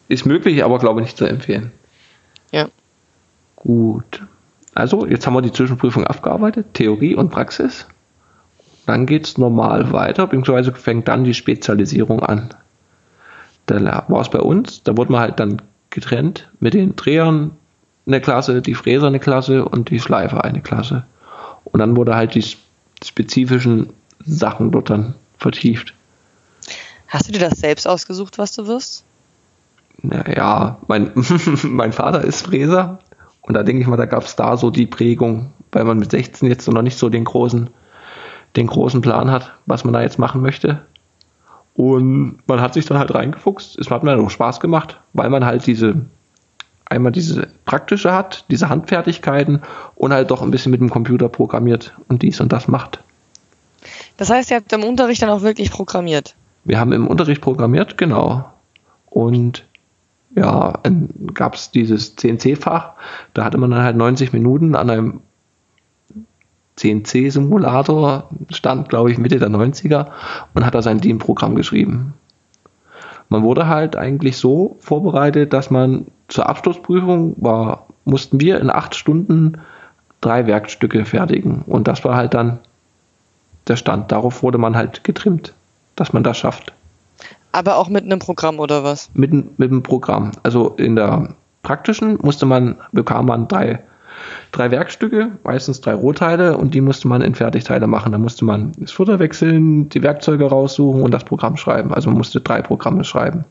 ist möglich, aber glaube ich nicht zu empfehlen. Ja. Gut. Also, jetzt haben wir die Zwischenprüfung abgearbeitet, Theorie und Praxis. Dann geht es normal weiter, beziehungsweise fängt dann die Spezialisierung an. Da war es bei uns, da wurde man halt dann getrennt mit den Drehern eine Klasse, die Fräser eine Klasse und die Schleifer eine Klasse. Und dann wurde halt die spezifischen Sachen dort dann vertieft. Hast du dir das selbst ausgesucht, was du wirst? Naja, mein, mein Vater ist Fräser und da denke ich mal, da gab es da so die Prägung, weil man mit 16 jetzt noch nicht so den großen, den großen Plan hat, was man da jetzt machen möchte. Und man hat sich dann halt reingefuchst. Es hat mir auch Spaß gemacht, weil man halt diese, einmal diese praktische hat, diese Handfertigkeiten und halt doch ein bisschen mit dem Computer programmiert und dies und das macht. Das heißt, ihr habt im Unterricht dann auch wirklich programmiert? Wir haben im Unterricht programmiert, genau. Und ja, gab es dieses CNC-Fach, da hatte man dann halt 90 Minuten an einem CNC-Simulator, stand glaube ich Mitte der 90er und hat da sein DIN-Programm geschrieben. Man wurde halt eigentlich so vorbereitet, dass man zur Abschlussprüfung war, mussten wir in acht Stunden drei Werkstücke fertigen und das war halt dann der Stand. Darauf wurde man halt getrimmt, dass man das schafft. Aber auch mit einem Programm oder was? Mit, mit einem Programm. Also in der praktischen musste man, bekam man drei drei Werkstücke, meistens drei Rohteile und die musste man in Fertigteile machen. Da musste man das Futter wechseln, die Werkzeuge raussuchen und das Programm schreiben. Also man musste drei Programme schreiben.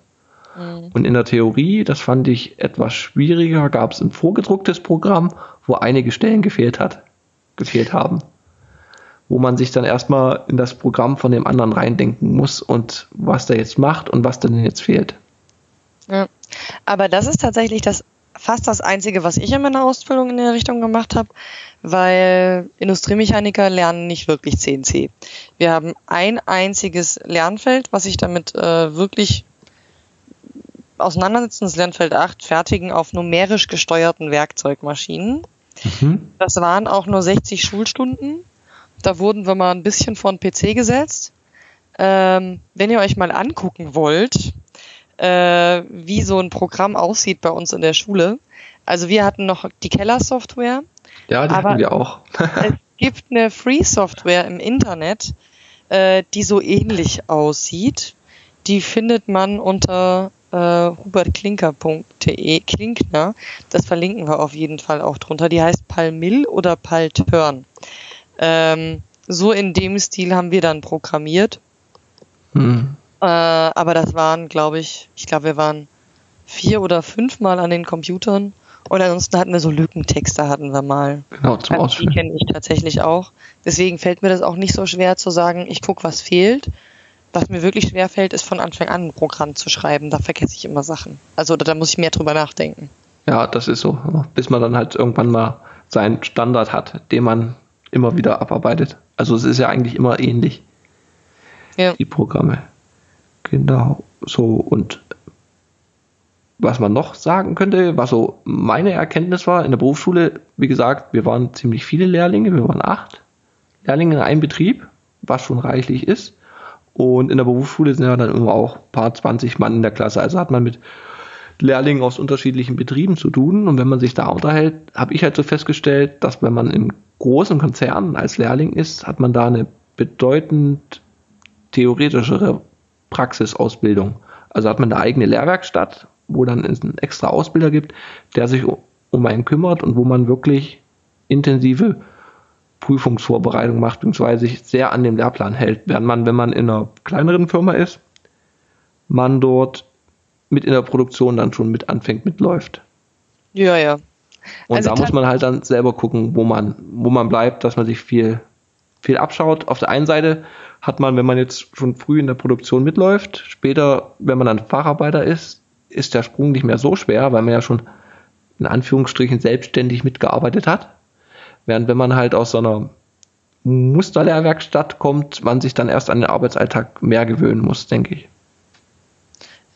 Mhm. Und in der Theorie, das fand ich etwas schwieriger, gab es ein vorgedrucktes Programm, wo einige Stellen gefehlt hat, gefehlt haben. Wo man sich dann erstmal in das Programm von dem anderen reindenken muss und was der jetzt macht und was denn jetzt fehlt. Ja. Aber das ist tatsächlich das fast das Einzige, was ich in meiner Ausbildung in der Richtung gemacht habe, weil Industriemechaniker lernen nicht wirklich CNC. Wir haben ein einziges Lernfeld, was ich damit äh, wirklich auseinandersetzen, das Lernfeld 8, fertigen auf numerisch gesteuerten Werkzeugmaschinen. Mhm. Das waren auch nur 60 Schulstunden. Da wurden wir mal ein bisschen vor den PC gesetzt. Ähm, wenn ihr euch mal angucken wollt, äh, wie so ein Programm aussieht bei uns in der Schule. Also wir hatten noch die Keller-Software. Ja, die hatten wir auch. es gibt eine Free-Software im Internet, äh, die so ähnlich aussieht. Die findet man unter äh, hubertklinker.de, Klinkner. Das verlinken wir auf jeden Fall auch drunter. Die heißt Palmill oder Palturn. Ähm, so in dem Stil haben wir dann programmiert. Hm. Äh, aber das waren, glaube ich, ich glaube, wir waren vier oder fünfmal an den Computern. Und ansonsten hatten wir so Lückentexte, hatten wir mal. Genau, zum also Die kenne ich tatsächlich auch. Deswegen fällt mir das auch nicht so schwer zu sagen, ich gucke, was fehlt. Was mir wirklich schwer fällt, ist von Anfang an ein Programm zu schreiben. Da vergesse ich immer Sachen. Also da muss ich mehr drüber nachdenken. Ja, das ist so. Bis man dann halt irgendwann mal seinen Standard hat, den man immer wieder abarbeitet. Also es ist ja eigentlich immer ähnlich. Ja. Die Programme. Genau, so und was man noch sagen könnte, was so meine Erkenntnis war in der Berufsschule, wie gesagt, wir waren ziemlich viele Lehrlinge, wir waren acht Lehrlinge in einem Betrieb, was schon reichlich ist. Und in der Berufsschule sind ja dann immer auch ein paar 20 Mann in der Klasse. Also hat man mit Lehrlingen aus unterschiedlichen Betrieben zu tun. Und wenn man sich da unterhält, habe ich halt so festgestellt, dass wenn man in großen Konzernen als Lehrling ist, hat man da eine bedeutend theoretischere Praxisausbildung. Also hat man eine eigene Lehrwerkstatt, wo dann es einen extra Ausbilder gibt, der sich um einen kümmert und wo man wirklich intensive Prüfungsvorbereitung macht, beziehungsweise sich sehr an dem Lehrplan hält. Während man, wenn man in einer kleineren Firma ist, man dort mit in der Produktion dann schon mit anfängt, mitläuft. Ja, ja. Und also da muss man halt dann selber gucken, wo man, wo man bleibt, dass man sich viel, viel abschaut. Auf der einen Seite hat man, wenn man jetzt schon früh in der Produktion mitläuft, später, wenn man dann Facharbeiter ist, ist der Sprung nicht mehr so schwer, weil man ja schon in Anführungsstrichen selbstständig mitgearbeitet hat. Während wenn man halt aus so einer Musterlehrwerkstatt kommt, man sich dann erst an den Arbeitsalltag mehr gewöhnen muss, denke ich.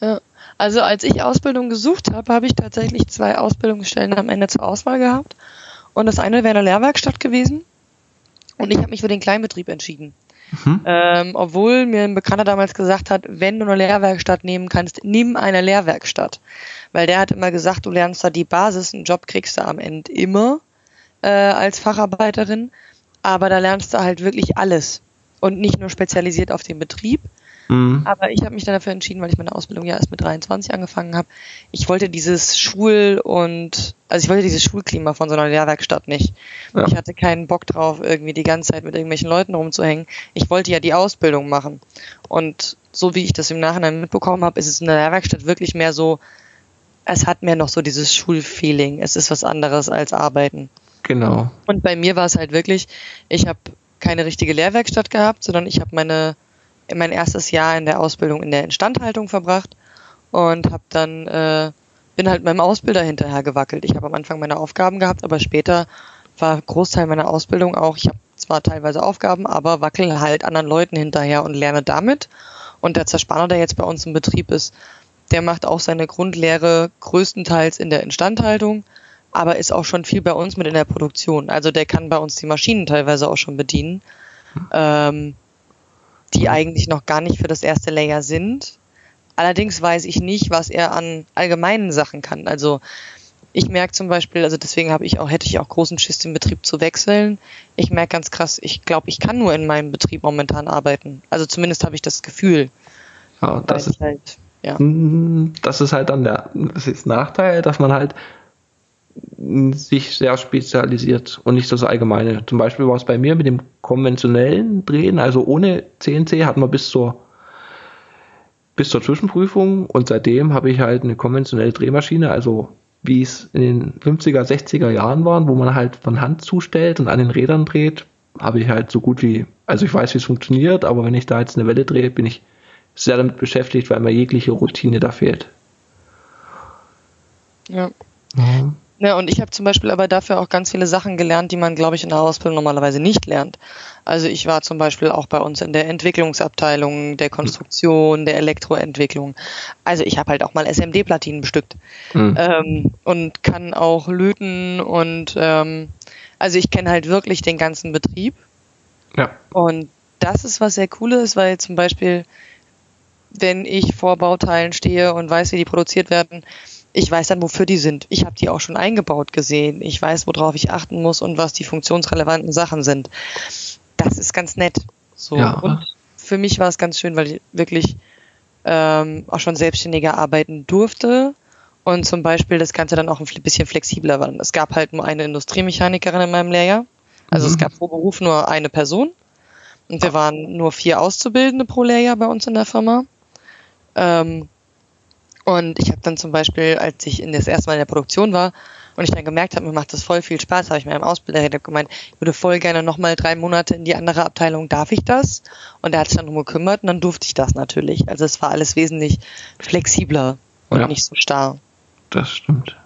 Ja, also als ich Ausbildung gesucht habe, habe ich tatsächlich zwei Ausbildungsstellen am Ende zur Auswahl gehabt. Und das eine wäre eine Lehrwerkstatt gewesen. Und ich habe mich für den Kleinbetrieb entschieden. Mhm. Ähm, obwohl mir ein Bekannter damals gesagt hat, wenn du eine Lehrwerkstatt nehmen kannst, nimm eine Lehrwerkstatt. Weil der hat immer gesagt, du lernst da die Basis, einen Job kriegst du am Ende immer. äh, als Facharbeiterin, aber da lernst du halt wirklich alles und nicht nur spezialisiert auf den Betrieb. Mhm. Aber ich habe mich dann dafür entschieden, weil ich meine Ausbildung ja erst mit 23 angefangen habe. Ich wollte dieses Schul- und, also ich wollte dieses Schulklima von so einer Lehrwerkstatt nicht. Ja. Ich hatte keinen Bock drauf, irgendwie die ganze Zeit mit irgendwelchen Leuten rumzuhängen. Ich wollte ja die Ausbildung machen. Und so wie ich das im Nachhinein mitbekommen habe, ist es in der Lehrwerkstatt wirklich mehr so, es hat mehr noch so dieses Schulfeeling. Es ist was anderes als Arbeiten. Genau. Und bei mir war es halt wirklich, ich habe keine richtige Lehrwerkstatt gehabt, sondern ich habe meine mein erstes Jahr in der Ausbildung in der Instandhaltung verbracht und habe dann äh, bin halt meinem Ausbilder hinterher gewackelt. Ich habe am Anfang meine Aufgaben gehabt, aber später war Großteil meiner Ausbildung auch, ich habe zwar teilweise Aufgaben, aber wackel halt anderen Leuten hinterher und lerne damit. Und der Zerspanner, der jetzt bei uns im Betrieb ist, der macht auch seine Grundlehre größtenteils in der Instandhaltung, aber ist auch schon viel bei uns mit in der Produktion. Also der kann bei uns die Maschinen teilweise auch schon bedienen, ähm, die eigentlich noch gar nicht für das erste Layer sind. Allerdings weiß ich nicht, was er an allgemeinen Sachen kann. Also ich merke zum Beispiel, also deswegen habe ich auch, hätte ich auch großen Schiss, den Betrieb zu wechseln. Ich merke ganz krass, ich glaube, ich kann nur in meinem Betrieb momentan arbeiten. Also zumindest habe ich das Gefühl. Ja, das ist halt ja. Hm, das ist halt dann der das ist Nachteil, dass man halt sich sehr spezialisiert und nicht das allgemeine. Zum Beispiel war es bei mir mit dem konventionellen Drehen, also ohne CNC hatten wir bis zur bis zur Zwischenprüfung und seitdem habe ich halt eine konventionelle Drehmaschine, also wie es in den 50er, 60er Jahren waren, wo man halt von Hand zustellt und an den Rädern dreht, habe ich halt so gut wie, also ich weiß, wie es funktioniert, aber wenn ich da jetzt eine Welle drehe, bin ich sehr damit beschäftigt, weil mir jegliche Routine da fehlt. Ja. Mhm. Ja, und ich habe zum Beispiel aber dafür auch ganz viele Sachen gelernt, die man, glaube ich, in der Ausbildung normalerweise nicht lernt. Also ich war zum Beispiel auch bei uns in der Entwicklungsabteilung, der Konstruktion, der Elektroentwicklung. Also ich habe halt auch mal SMD-Platinen bestückt mhm. ähm, und kann auch löten und ähm, also ich kenne halt wirklich den ganzen Betrieb. Ja. Und das ist was sehr Cooles, weil zum Beispiel wenn ich vor Bauteilen stehe und weiß, wie die produziert werden, ich weiß dann, wofür die sind. Ich habe die auch schon eingebaut gesehen. Ich weiß, worauf ich achten muss und was die funktionsrelevanten Sachen sind. Das ist ganz nett. So. Ja. Und für mich war es ganz schön, weil ich wirklich ähm, auch schon selbstständiger arbeiten durfte und zum Beispiel das Ganze dann auch ein bisschen flexibler war. Es gab halt nur eine Industriemechanikerin in meinem Lehrjahr. Also mhm. es gab pro Beruf nur eine Person. Und wir waren nur vier Auszubildende pro Lehrjahr bei uns in der Firma. Ähm, und ich habe dann zum Beispiel, als ich in das erste Mal in der Produktion war und ich dann gemerkt habe, mir macht das voll viel Spaß, habe ich meinem Ausbilder gemeint, ich würde voll gerne nochmal drei Monate in die andere Abteilung, darf ich das? Und er hat sich dann drum gekümmert und dann durfte ich das natürlich. Also es war alles wesentlich flexibler und ja, nicht so starr. Das stimmt.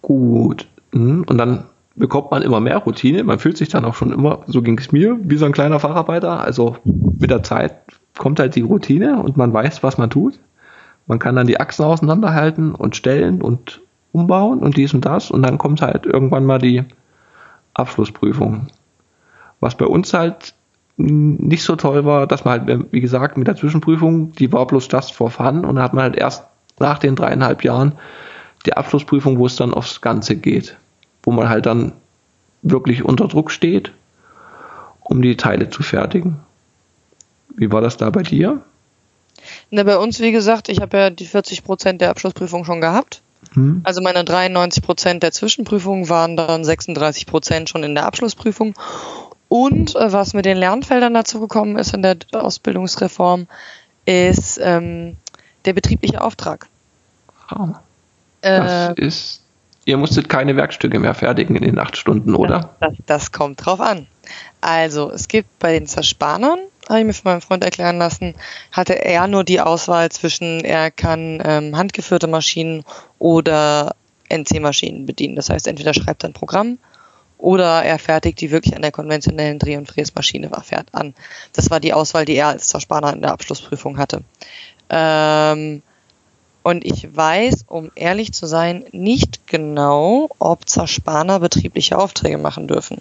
Gut. Hm, und dann bekommt man immer mehr Routine. Man fühlt sich dann auch schon immer, so ging es mir, wie so ein kleiner Facharbeiter. Also mit der Zeit kommt halt die Routine und man weiß, was man tut. Man kann dann die Achsen auseinanderhalten und stellen und umbauen und dies und das und dann kommt halt irgendwann mal die Abschlussprüfung. Was bei uns halt nicht so toll war, dass man halt, wie gesagt, mit der Zwischenprüfung, die war bloß just for fun und da hat man halt erst nach den dreieinhalb Jahren die Abschlussprüfung, wo es dann aufs Ganze geht, wo man halt dann wirklich unter Druck steht, um die Teile zu fertigen. Wie war das da bei dir? Na, bei uns, wie gesagt, ich habe ja die 40 Prozent der Abschlussprüfung schon gehabt. Hm. Also meine 93 Prozent der Zwischenprüfung waren dann 36 Prozent schon in der Abschlussprüfung. Und äh, was mit den Lernfeldern dazu gekommen ist in der Ausbildungsreform, ist ähm, der betriebliche Auftrag. Oh. Das äh, ist, ihr musstet keine Werkstücke mehr fertigen in den acht Stunden, oder? Das, das, das kommt drauf an. Also, es gibt bei den Zerspanern habe ich mir von meinem Freund erklären lassen, hatte er nur die Auswahl zwischen, er kann ähm, handgeführte Maschinen oder NC-Maschinen bedienen. Das heißt, entweder schreibt er ein Programm oder er fertigt die wirklich an der konventionellen Dreh- und Fräsmaschine an. Das war die Auswahl, die er als Zerspaner in der Abschlussprüfung hatte. Ähm, und ich weiß, um ehrlich zu sein, nicht genau, ob Zerspaner betriebliche Aufträge machen dürfen.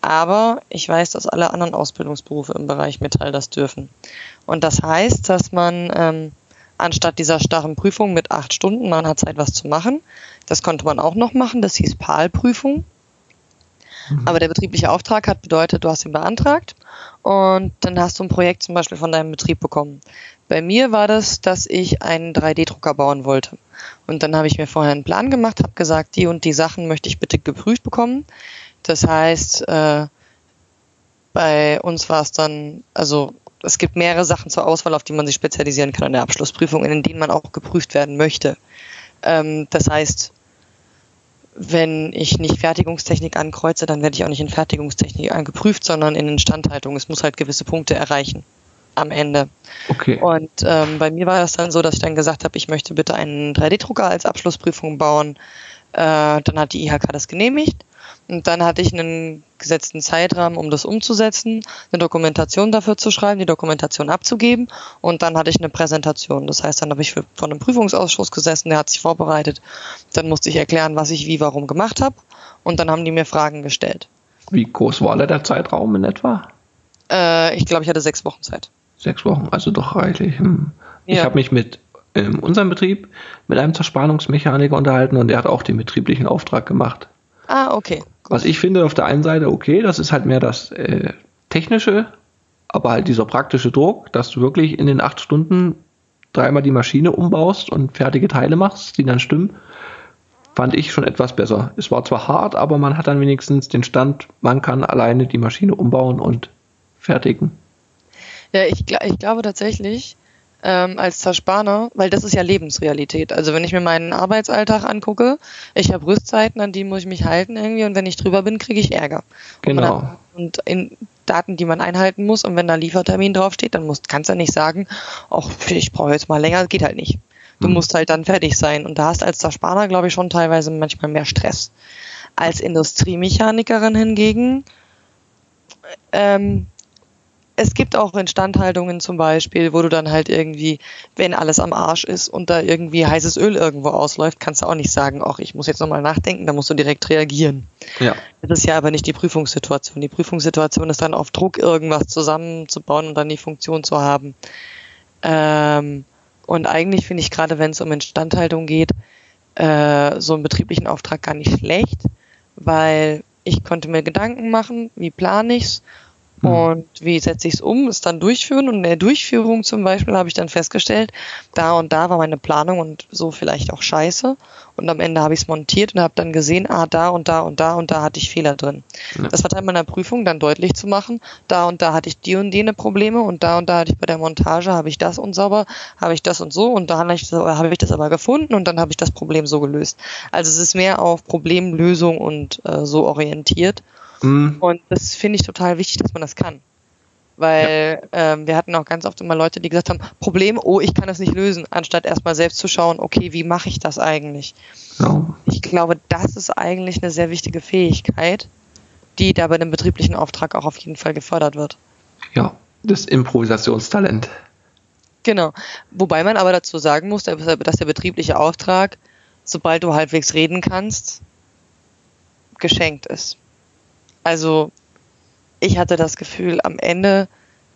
Aber ich weiß, dass alle anderen Ausbildungsberufe im Bereich Metall das dürfen. Und das heißt, dass man ähm, anstatt dieser starren Prüfung mit acht Stunden, man hat Zeit, was zu machen. Das konnte man auch noch machen. Das hieß PAL-Prüfung. Mhm. Aber der betriebliche Auftrag hat bedeutet, du hast ihn beantragt und dann hast du ein Projekt zum Beispiel von deinem Betrieb bekommen. Bei mir war das, dass ich einen 3D-Drucker bauen wollte. Und dann habe ich mir vorher einen Plan gemacht, habe gesagt, die und die Sachen möchte ich bitte geprüft bekommen. Das heißt, äh, bei uns war es dann, also es gibt mehrere Sachen zur Auswahl, auf die man sich spezialisieren kann in der Abschlussprüfung, in denen man auch geprüft werden möchte. Ähm, das heißt, wenn ich nicht Fertigungstechnik ankreuze, dann werde ich auch nicht in Fertigungstechnik angeprüft, sondern in Instandhaltung. Es muss halt gewisse Punkte erreichen am Ende. Okay. Und ähm, bei mir war das dann so, dass ich dann gesagt habe, ich möchte bitte einen 3D-Drucker als Abschlussprüfung bauen. Äh, dann hat die IHK das genehmigt. Und dann hatte ich einen gesetzten Zeitrahmen, um das umzusetzen, eine Dokumentation dafür zu schreiben, die Dokumentation abzugeben und dann hatte ich eine Präsentation. Das heißt, dann habe ich vor einem Prüfungsausschuss gesessen, der hat sich vorbereitet. Dann musste ich erklären, was ich wie warum gemacht habe und dann haben die mir Fragen gestellt. Wie groß war der Zeitraum in etwa? Äh, ich glaube, ich hatte sechs Wochen Zeit. Sechs Wochen, also doch reichlich. Hm. Ja. Ich habe mich mit in unserem Betrieb mit einem Zerspannungsmechaniker unterhalten und der hat auch den betrieblichen Auftrag gemacht. Ah, okay. Was ich finde auf der einen Seite, okay, das ist halt mehr das äh, technische, aber halt dieser praktische Druck, dass du wirklich in den acht Stunden dreimal die Maschine umbaust und fertige Teile machst, die dann stimmen, fand ich schon etwas besser. Es war zwar hart, aber man hat dann wenigstens den Stand, man kann alleine die Maschine umbauen und fertigen. Ja, ich, ich glaube tatsächlich, ähm, als Zerspaner, weil das ist ja Lebensrealität. Also wenn ich mir meinen Arbeitsalltag angucke, ich habe Rüstzeiten, an die muss ich mich halten irgendwie und wenn ich drüber bin, kriege ich Ärger. Genau. Und, und in Daten, die man einhalten muss und wenn da Liefertermin draufsteht, dann musst, kannst du nicht sagen, ach, ich brauche jetzt mal länger, geht halt nicht. Du hm. musst halt dann fertig sein und da hast als Zerspaner, glaube ich, schon teilweise manchmal mehr Stress. Als Industriemechanikerin hingegen ähm, es gibt auch Instandhaltungen zum Beispiel, wo du dann halt irgendwie, wenn alles am Arsch ist und da irgendwie heißes Öl irgendwo ausläuft, kannst du auch nicht sagen, ach, ich muss jetzt nochmal nachdenken, da musst du direkt reagieren. Ja. Das ist ja aber nicht die Prüfungssituation. Die Prüfungssituation ist dann auf Druck irgendwas zusammenzubauen und dann die Funktion zu haben. Ähm, und eigentlich finde ich gerade, wenn es um Instandhaltung geht, äh, so einen betrieblichen Auftrag gar nicht schlecht, weil ich konnte mir Gedanken machen, wie plane ich's hm. Und wie setze ich es um, es dann durchführen. Und in der Durchführung zum Beispiel habe ich dann festgestellt, da und da war meine Planung und so vielleicht auch scheiße. Und am Ende habe ich es montiert und habe dann gesehen, ah, da und da und da und da hatte ich Fehler drin. Ja. Das war Teil meiner Prüfung, dann deutlich zu machen, da und da hatte ich die und jene Probleme und da und da hatte ich bei der Montage, habe ich das unsauber, habe ich das und so und da habe ich, hab ich das aber gefunden und dann habe ich das Problem so gelöst. Also es ist mehr auf Problemlösung und äh, so orientiert. Mhm. Und das finde ich total wichtig, dass man das kann. Weil ja. ähm, wir hatten auch ganz oft immer Leute, die gesagt haben, Problem, oh, ich kann das nicht lösen, anstatt erstmal selbst zu schauen, okay, wie mache ich das eigentlich? Ja. Ich glaube, das ist eigentlich eine sehr wichtige Fähigkeit, die da bei dem betrieblichen Auftrag auch auf jeden Fall gefördert wird. Ja, das Improvisationstalent. Genau. Wobei man aber dazu sagen muss, dass der betriebliche Auftrag, sobald du halbwegs reden kannst, geschenkt ist. Also ich hatte das Gefühl, am Ende,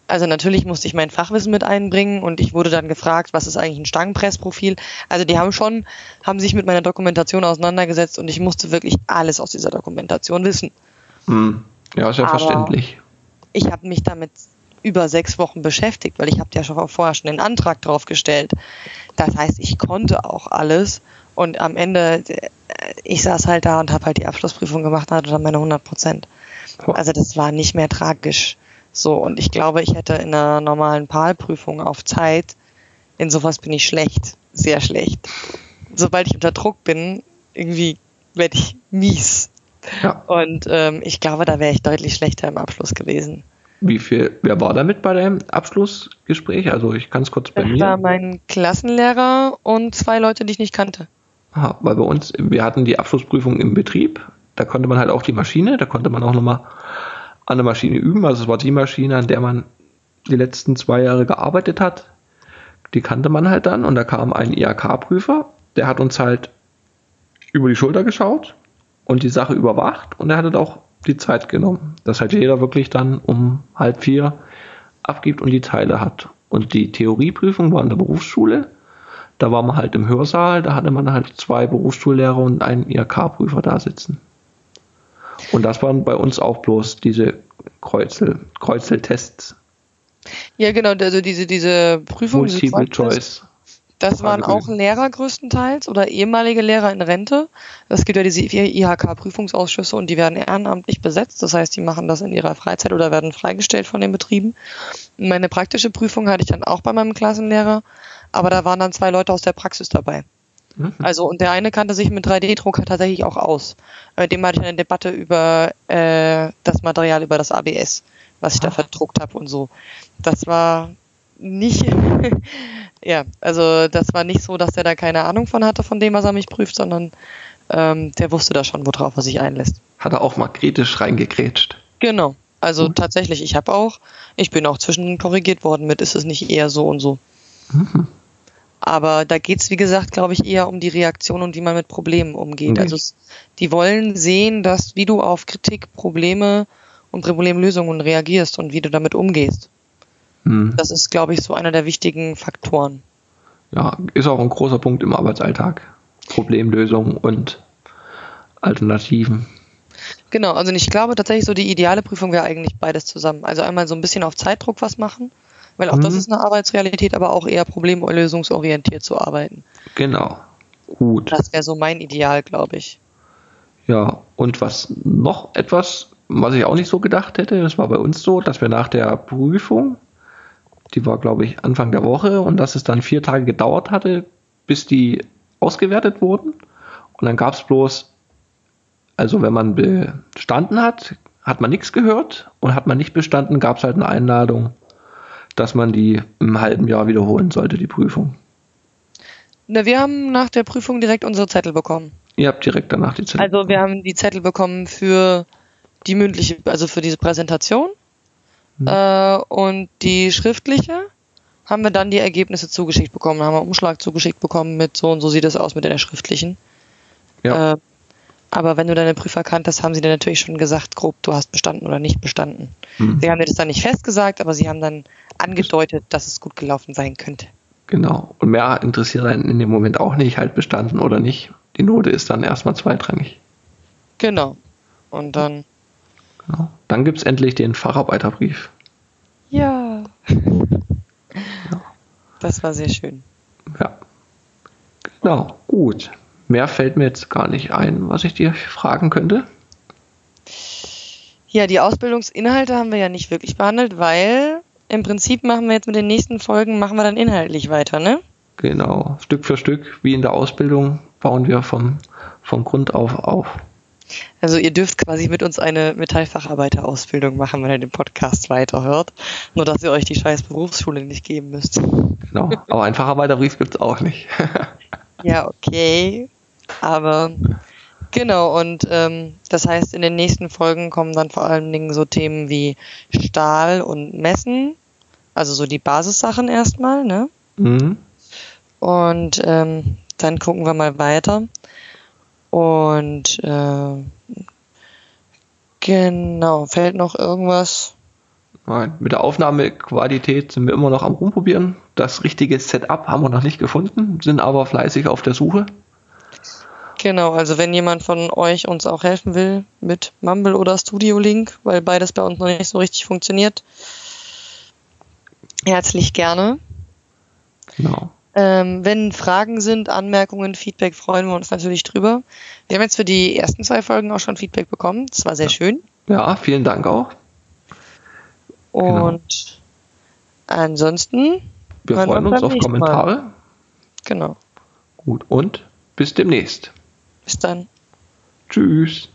also natürlich musste ich mein Fachwissen mit einbringen und ich wurde dann gefragt, was ist eigentlich ein Stangenpressprofil. Also die haben schon, haben sich mit meiner Dokumentation auseinandergesetzt und ich musste wirklich alles aus dieser Dokumentation wissen. Hm. Ja, ist ja Aber verständlich. Ich habe mich damit über sechs Wochen beschäftigt, weil ich habe ja schon vorher schon den Antrag drauf gestellt. Das heißt, ich konnte auch alles und am Ende, äh, ich saß halt da und habe halt die Abschlussprüfung gemacht und hatte dann meine 100 Prozent. Also das war nicht mehr tragisch. So, und ich glaube, ich hätte in einer normalen PAL-Prüfung auf Zeit, in sowas bin ich schlecht, sehr schlecht. Sobald ich unter Druck bin, irgendwie werde ich mies. Ja. Und ähm, ich glaube, da wäre ich deutlich schlechter im Abschluss gewesen. Wie viel, wer war damit bei deinem Abschlussgespräch? Also ich kann es kurz bei das mir. Das war mein Klassenlehrer und zwei Leute, die ich nicht kannte. Aha, weil bei uns, wir hatten die Abschlussprüfung im Betrieb da konnte man halt auch die Maschine, da konnte man auch nochmal an der Maschine üben. Also es war die Maschine, an der man die letzten zwei Jahre gearbeitet hat. Die kannte man halt dann und da kam ein IHK-Prüfer, der hat uns halt über die Schulter geschaut und die Sache überwacht und er hat halt auch die Zeit genommen, dass halt jeder wirklich dann um halb vier abgibt und die Teile hat. Und die Theorieprüfung war in der Berufsschule. Da war man halt im Hörsaal, da hatte man halt zwei Berufsschullehrer und einen IHK-Prüfer da sitzen. Und das waren bei uns auch bloß diese Kreuzel, Kreuzeltests. Ja, genau, also diese, diese Prüfung. Multiple Choice. Das waren auch Lehrer größtenteils oder ehemalige Lehrer in Rente. Es gibt ja diese IHK-Prüfungsausschüsse und die werden ehrenamtlich besetzt. Das heißt, die machen das in ihrer Freizeit oder werden freigestellt von den Betrieben. Meine praktische Prüfung hatte ich dann auch bei meinem Klassenlehrer, aber da waren dann zwei Leute aus der Praxis dabei. Mhm. Also und der eine kannte sich mit 3D-Drucker tatsächlich auch aus. Mit dem hatte ich eine Debatte über äh, das Material, über das ABS, was ich da verdruckt habe und so. Das war nicht, ja, also das war nicht so, dass der da keine Ahnung von hatte, von dem, was er mich prüft, sondern ähm, der wusste da schon, worauf er sich einlässt. Hat er auch mal kritisch reingekrätscht. Genau. Also mhm. tatsächlich, ich habe auch, ich bin auch zwischen korrigiert worden mit, ist es nicht eher so und so. Mhm. Aber da geht's wie gesagt, glaube ich, eher um die Reaktion und wie man mit Problemen umgeht. Mhm. Also die wollen sehen, dass wie du auf Kritik, Probleme und Problemlösungen reagierst und wie du damit umgehst. Mhm. Das ist, glaube ich, so einer der wichtigen Faktoren. Ja, ist auch ein großer Punkt im Arbeitsalltag. Problemlösung und Alternativen. Genau, also ich glaube tatsächlich so die ideale Prüfung wäre eigentlich beides zusammen. Also einmal so ein bisschen auf Zeitdruck was machen, weil auch mhm. das ist eine Arbeitsrealität, aber auch eher problemlösungsorientiert zu arbeiten. Genau. Gut. Das wäre so mein Ideal, glaube ich. Ja, und was noch etwas, was ich auch nicht so gedacht hätte, das war bei uns so, dass wir nach der Prüfung die war, glaube ich, Anfang der Woche und dass es dann vier Tage gedauert hatte, bis die ausgewertet wurden. Und dann gab es bloß, also wenn man bestanden hat, hat man nichts gehört und hat man nicht bestanden, gab es halt eine Einladung, dass man die im halben Jahr wiederholen sollte, die Prüfung. Na, wir haben nach der Prüfung direkt unsere Zettel bekommen. Ihr habt direkt danach die Zettel. Also wir haben die Zettel bekommen für die mündliche, also für diese Präsentation Mhm. Äh, und die schriftliche haben wir dann die Ergebnisse zugeschickt bekommen, haben wir einen Umschlag zugeschickt bekommen mit so und so sieht es aus mit der schriftlichen. Ja. Äh, aber wenn du deine Prüfer kanntest, haben sie dir natürlich schon gesagt, grob, du hast bestanden oder nicht bestanden. Mhm. Sie haben dir das dann nicht festgesagt, aber sie haben dann angedeutet, dass es gut gelaufen sein könnte. Genau. Und mehr interessiert einen in dem Moment auch nicht, halt bestanden oder nicht. Die Note ist dann erstmal zweitrangig. Genau. Und dann Genau. Dann gibt es endlich den Facharbeiterbrief. Ja. ja. Das war sehr schön. Ja. Genau, gut. Mehr fällt mir jetzt gar nicht ein, was ich dir fragen könnte. Ja, die Ausbildungsinhalte haben wir ja nicht wirklich behandelt, weil im Prinzip machen wir jetzt mit den nächsten Folgen, machen wir dann inhaltlich weiter, ne? Genau, Stück für Stück, wie in der Ausbildung, bauen wir vom, vom Grund auf auf. Also ihr dürft quasi mit uns eine Metallfacharbeiterausbildung machen, wenn ihr den Podcast weiterhört. Nur dass ihr euch die scheiß Berufsschule nicht geben müsst. Genau, aber ein Facharbeiterbrief gibt's auch nicht. ja, okay. Aber genau, und ähm, das heißt, in den nächsten Folgen kommen dann vor allen Dingen so Themen wie Stahl und Messen. Also so die Basissachen erstmal, ne? Mhm. Und ähm, dann gucken wir mal weiter. Und äh, genau, fällt noch irgendwas? Nein, mit der Aufnahmequalität sind wir immer noch am rumprobieren. Das richtige Setup haben wir noch nicht gefunden, sind aber fleißig auf der Suche. Genau, also wenn jemand von euch uns auch helfen will mit Mumble oder Studio Link, weil beides bei uns noch nicht so richtig funktioniert, herzlich gerne. Genau. Ähm, wenn Fragen sind, Anmerkungen, Feedback, freuen wir uns natürlich drüber. Wir haben jetzt für die ersten zwei Folgen auch schon Feedback bekommen. Das war sehr ja. schön. Ja, vielen Dank auch. Und genau. ansonsten. Wir freuen uns auf Kommentare. Mal. Genau. Gut, und bis demnächst. Bis dann. Tschüss.